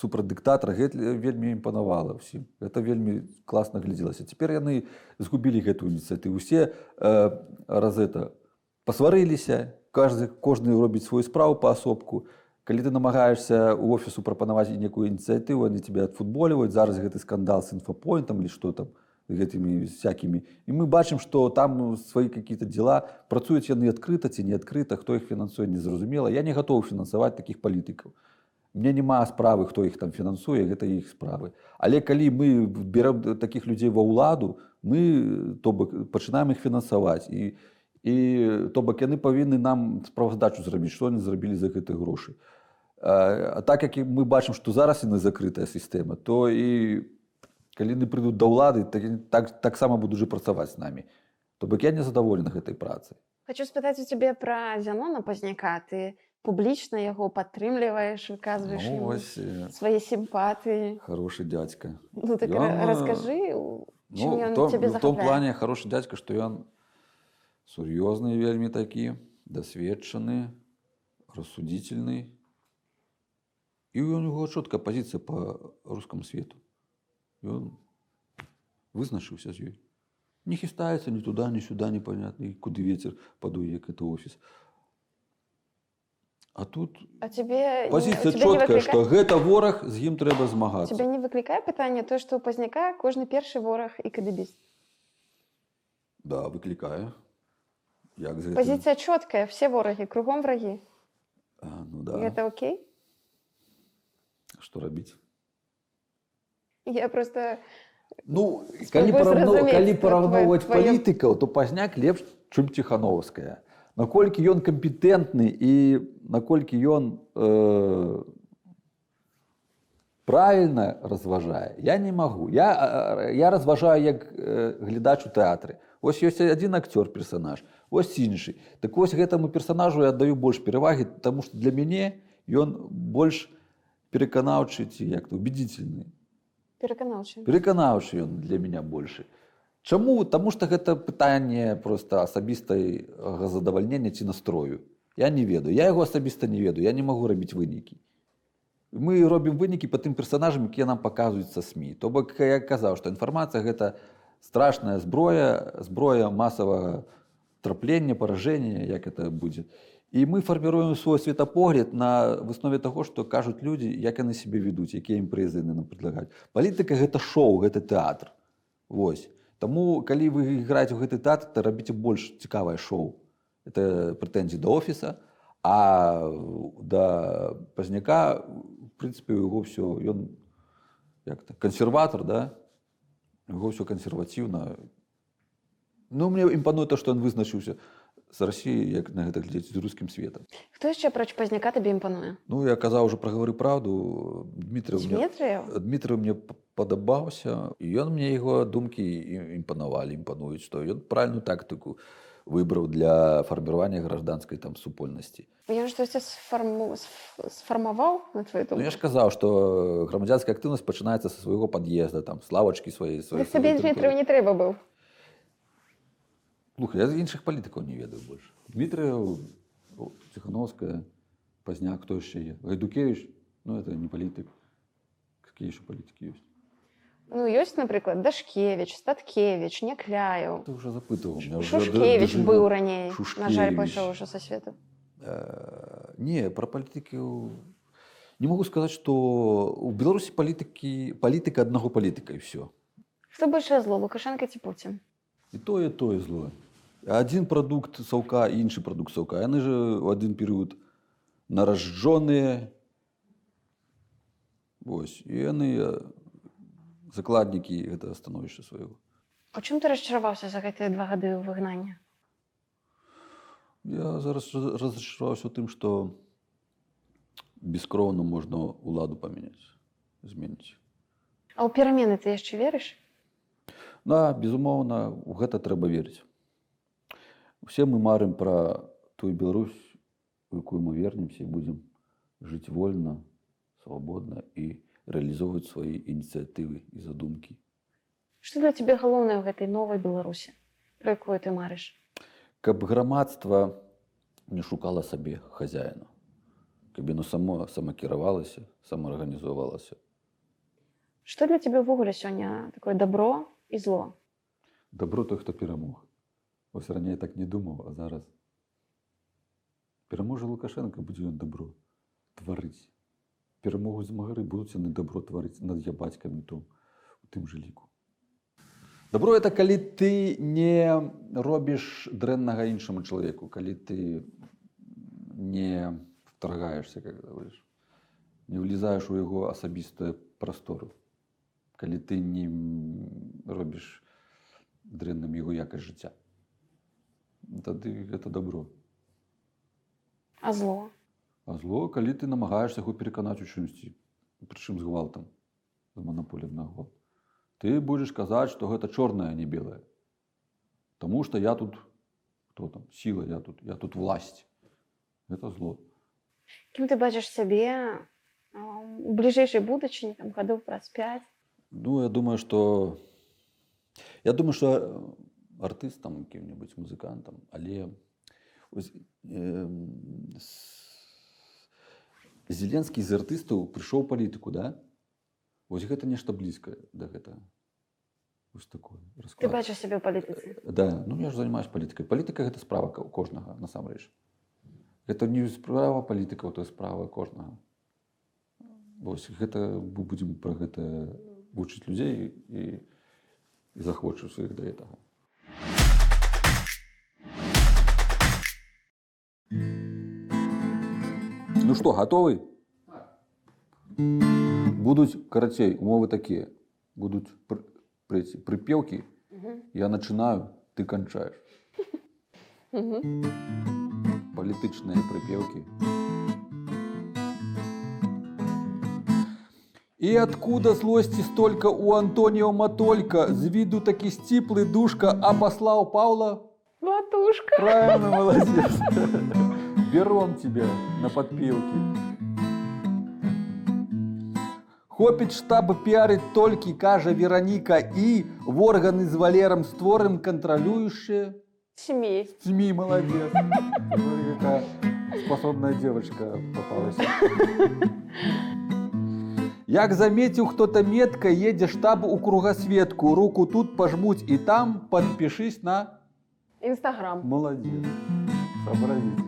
супроть диктатора, гэта вельмі імпанавала всім. Это вельмі класна глядзелася. Цяпер яны згубілі гэтую ініцыятыву. Усе э, раз это пасварыліся, каждый, кожны робіць свою справу паасобку. Калі ты намагаешься у офісу прапанаваць некую ініцыятыву, они тебя отфутболивают. Зараз гэты скандал с инфопоинтом или что там, гэтымі всякімі. І мы бачым, што там ну, свае какие-то дела працуюць яны адкрыта ці не адкрыта, хто іх фінансуе, незразумела. Я не гатовы фінансаваць такіх палітыкаў. Мне няма справы, хто іх там фінансуе, гэта іх справы. Але калі мы берем такіх людзей ва ўладу, мы то бок пачынаем іх фінансаваць і, і то бок яны павінны нам справаздачу зрабіць, што они зрабілі за гэтыя грошы. А, так як мы бачым, што зараз яны закрытая сістэма, то і калі яны прыйдуць да ўлады, так, так, таксама будуць уже працаваць з намі. То бок я не задаволены гэтай працай. Хочу спытаць у цябе пра Зянона Пазняка. Ты публічна яго падтрымліваеш, выказваеш Ну, вось, свае сімпатыі. хороший дядька. Ну так Ён, ра- раскажы, Ну, том, цябе в том плане хороший дядька, что ён сур'ёзны вельмі такі, дасведчаны, рассудительны. І у него чёткая позиция по русскому свету. Он вызначыўся з ёй. Не хістаецца ні туда, ні сюда, непонятно, і куды ветер падуе, як это офіс. А тут А тебе, не чоткая, выклікае- што гэта вораг, з ім трэба змагацца. Тебе не выклікае пытанне тое, што ў пазняка кожны першы вораг і кадыбіст. Да, выклікае. Як з гэтым? Пазіцыя чоткая, все ворагі, кругом врагі. А, ну да. Гэта окей? Што рабіць? Я просто Ну, калі, параўно, зразумець калі тво- параўноўваць твоё- палітыкаў, то пазняк лепш, чым Ціхановская. Наколькі ён кампетэнтны і наколькі ён э, правільна разважае, я не магу. Я, я разважаю як э, глядач у тэатры. Вось ёсць адзін акцёр персанаж, ось іншы. Так вось гэтаму персанажу я аддаю больш перавагі, таму што для мяне ён больш пераканаўчы ці як то убедительны. пераканаўчы. пераканаўшы ён для меня больше Чаму? Таму что гэта пытанне просто асабістай задавальнення ці настрою. Я не ведаю. Я яго асабіста не ведаю. Я не магу рабіць вынікі. Мы робім вынікі по тым персонажам якія нам паказваюцца сМ то бок я казаў што інфармацыя гэта страшная зброя зброя масавага траплення паражэння як это будзе І ми формируем свой светапогляд на в основе того, што кажуць людзі, як яны сябе ведуць, якія імпрэзы яны нам предлагаюць. Палітыка гэта шоу, гэта тэатр. Вось. Таму калі вы іграеце ў гэты тэатр, то рабіце больш цікавае шоу. Это прэтэнзіі да офіса, а да пазняка прынцыпе у яго ўсё ён як то кансерватор, да? У яго ўсё кансерватыўна. Ну мне імпануе то, што ён вызначыўся з Расіі, як на гэта глядзець з рускім светам. Хто яшчэ апроч пазняка табе імпануе? Ну я казаў уже прагавары праўду Дмітрый? Дмітрый мне падабаўся і ён мне яго думкі імпанавалі імпануюць што ён правильную тактыку выбраў для фарміравання гражданскай там супольнасці Ён штосьці сфарму... сф- сфармаваў на твою ну, думку? я ж казаў што грамадзянская актыўнасць пачынаецца са свайго пад'езда там славачкі свае Дык табе Дмітрыеў не трэба быў. Слухай, я іншых палітыкаў не ведаю больш Дмітрыеў ціхановская пазняк хто яшчэ є гайдукевич ну это не палітык какие еще палітыкі ёсць Ну, ёсць, напрыклад, Дашкевіч, Статкевіч, Някляеў. ты уже запытываў уже Шушкевіч дажыву. быў раней. На жаль, пайшоў ужо са свету. Э, не про палітыкі не могу сказаць што у беларусі палітыкі палітыка аднаго палітыка і все Хто большае зло, Лукашенко ці Пуцін? і тое тое злое адзін прадукт саўка і іншы прадукт саўка яны же у адзін перыяд наражджоныя Вось і яны э, закладнікі гэта становішча свайго У чым ты расчараваўся за гэтыя два гады ў выгнання? Я зараз раз- разочароваўся ў тым, што бескроўна можна ўладу памяняць, зменіць. А ў перамены ты яшчэ верыш? Да, безумоўна, у гэта трэба верыць. Усе мы марым пра тую Беларусь, у якую мы вернемся і будзем жыць вольна, свабодна і рэалізоўваць свае ініцыятывы і задумкі. Што для цябе галоўнае ў гэтай новай Беларусі, пра якую ты марыш? Каб грамадства не шукала сабе хазяіна, каб яно само самакіравалася, самаарганізавалася. Што для цябе ўвогуле сёння такое добро і зло? Добро той, хто перамог. Ось раней так не думаў, а зараз пераможа Лукашенко будзе ён добро тварыць. Перамогу змагары будуць яны добро тварыць над ябацькамі том у тым жа ліку. Добро это калі ты не робіш дрэннага іншаму чалавеку, калі ты не вторгаешься, как говоришь, не влезаеш у яго асабістую прастору, калі ты не робіш дрэнным яго якасць жыцця. Тады гэта добро. А зло? А зло, калі ты намагаешься яго пераканаць у чымсьці, прычым з гвалтам, з манаполем на гвалт. Ты будзеш казаць, што гэта чорнае, а не белае. Таму што я тут хто там сіла, я тут, я тут власць. Гэта зло. Кім ты бачыш сябе у бліжэйшай будучыні там гадоў праз 5? Ну, я думаю, што я думаю, што э, артыстам якім-небудзь музыкантам, але ось, э, Зеленскі з артыстаў прыйшоў палітыку, да? Вось гэта нешта блізкае да гэтага. Вось такое Ты расклад. бачыш сябе палітыцы? Да, ну я ж займаюсь палітыкай. Палітыка гэта справа кожнага насамрэч. Гэта не справа палітыкаў, то справа кожнага. Вось гэта мы будзем пра гэта вучыць людзей і, і захвочваць іх да гэтага. Ну што, гатовы? Будуць карацей, умовы такія. Будуць пры, пры, прыпеўкі, я начинаю, ты кончаешь. Политичные припевки. И откуда злости столько у Антонио Матолька? З виду таки стиплый душка, а послал Павла? Матушка. Правильно, молодец. Берем тебя на подпевки. Хопіць штаб піарыць толькі, кажа Вераніка і в органы з валерам створым кантралюючыя. Семей. СМИ, молодец. Какая способная девочка попалась. Як заметил кто-то метко, едзе штаб у кругосветку. Руку тут пожмуть и там подпишись на... Інстаграм. Молодец. Сообразительно.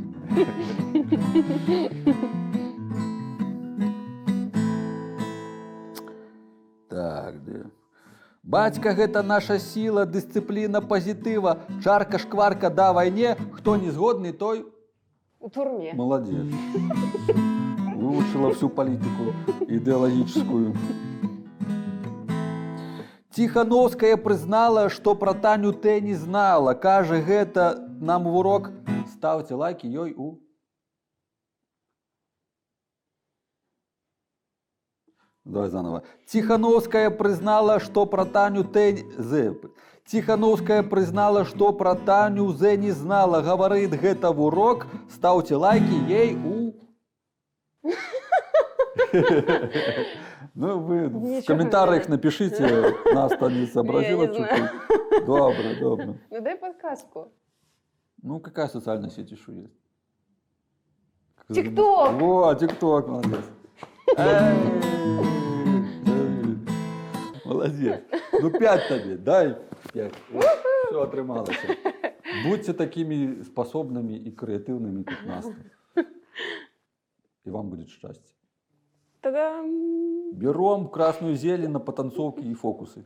Так, де. Бацька гэта наша сіла, дысцыпліна пазітыва, чарка шкварка да вайне, хто не згодны, той У турме. молодец. Выучила всю политику идеологическую. Тихановская признала, что про Таню Т не знала. Каже, гэта нам урок. Ставьте лайки ёй у. Давай заново. Тихановская признала, что про Таню Т... З. Тихановская признала, что про Таню З не знала. Говорит, гэта в урок. Ставьте лайки ей у... (laughs) (laughs) Ну, вы в Ничего комментариях себе. напишите, (laughs) не сообразила Я не знаю. чуть-чуть. Добро, добро. Ну дай подсказку. Ну, какая социальная сеть еще есть? ТикТок! Во, ТикТок, молодец. Молодец. Ну, пять тебе, дай пять. Все, отрималося. Будьте такими способными и креативными, как Настя. И вам будет счастье. Та-дам! Берем красную зелень на потанцовки и фокусы.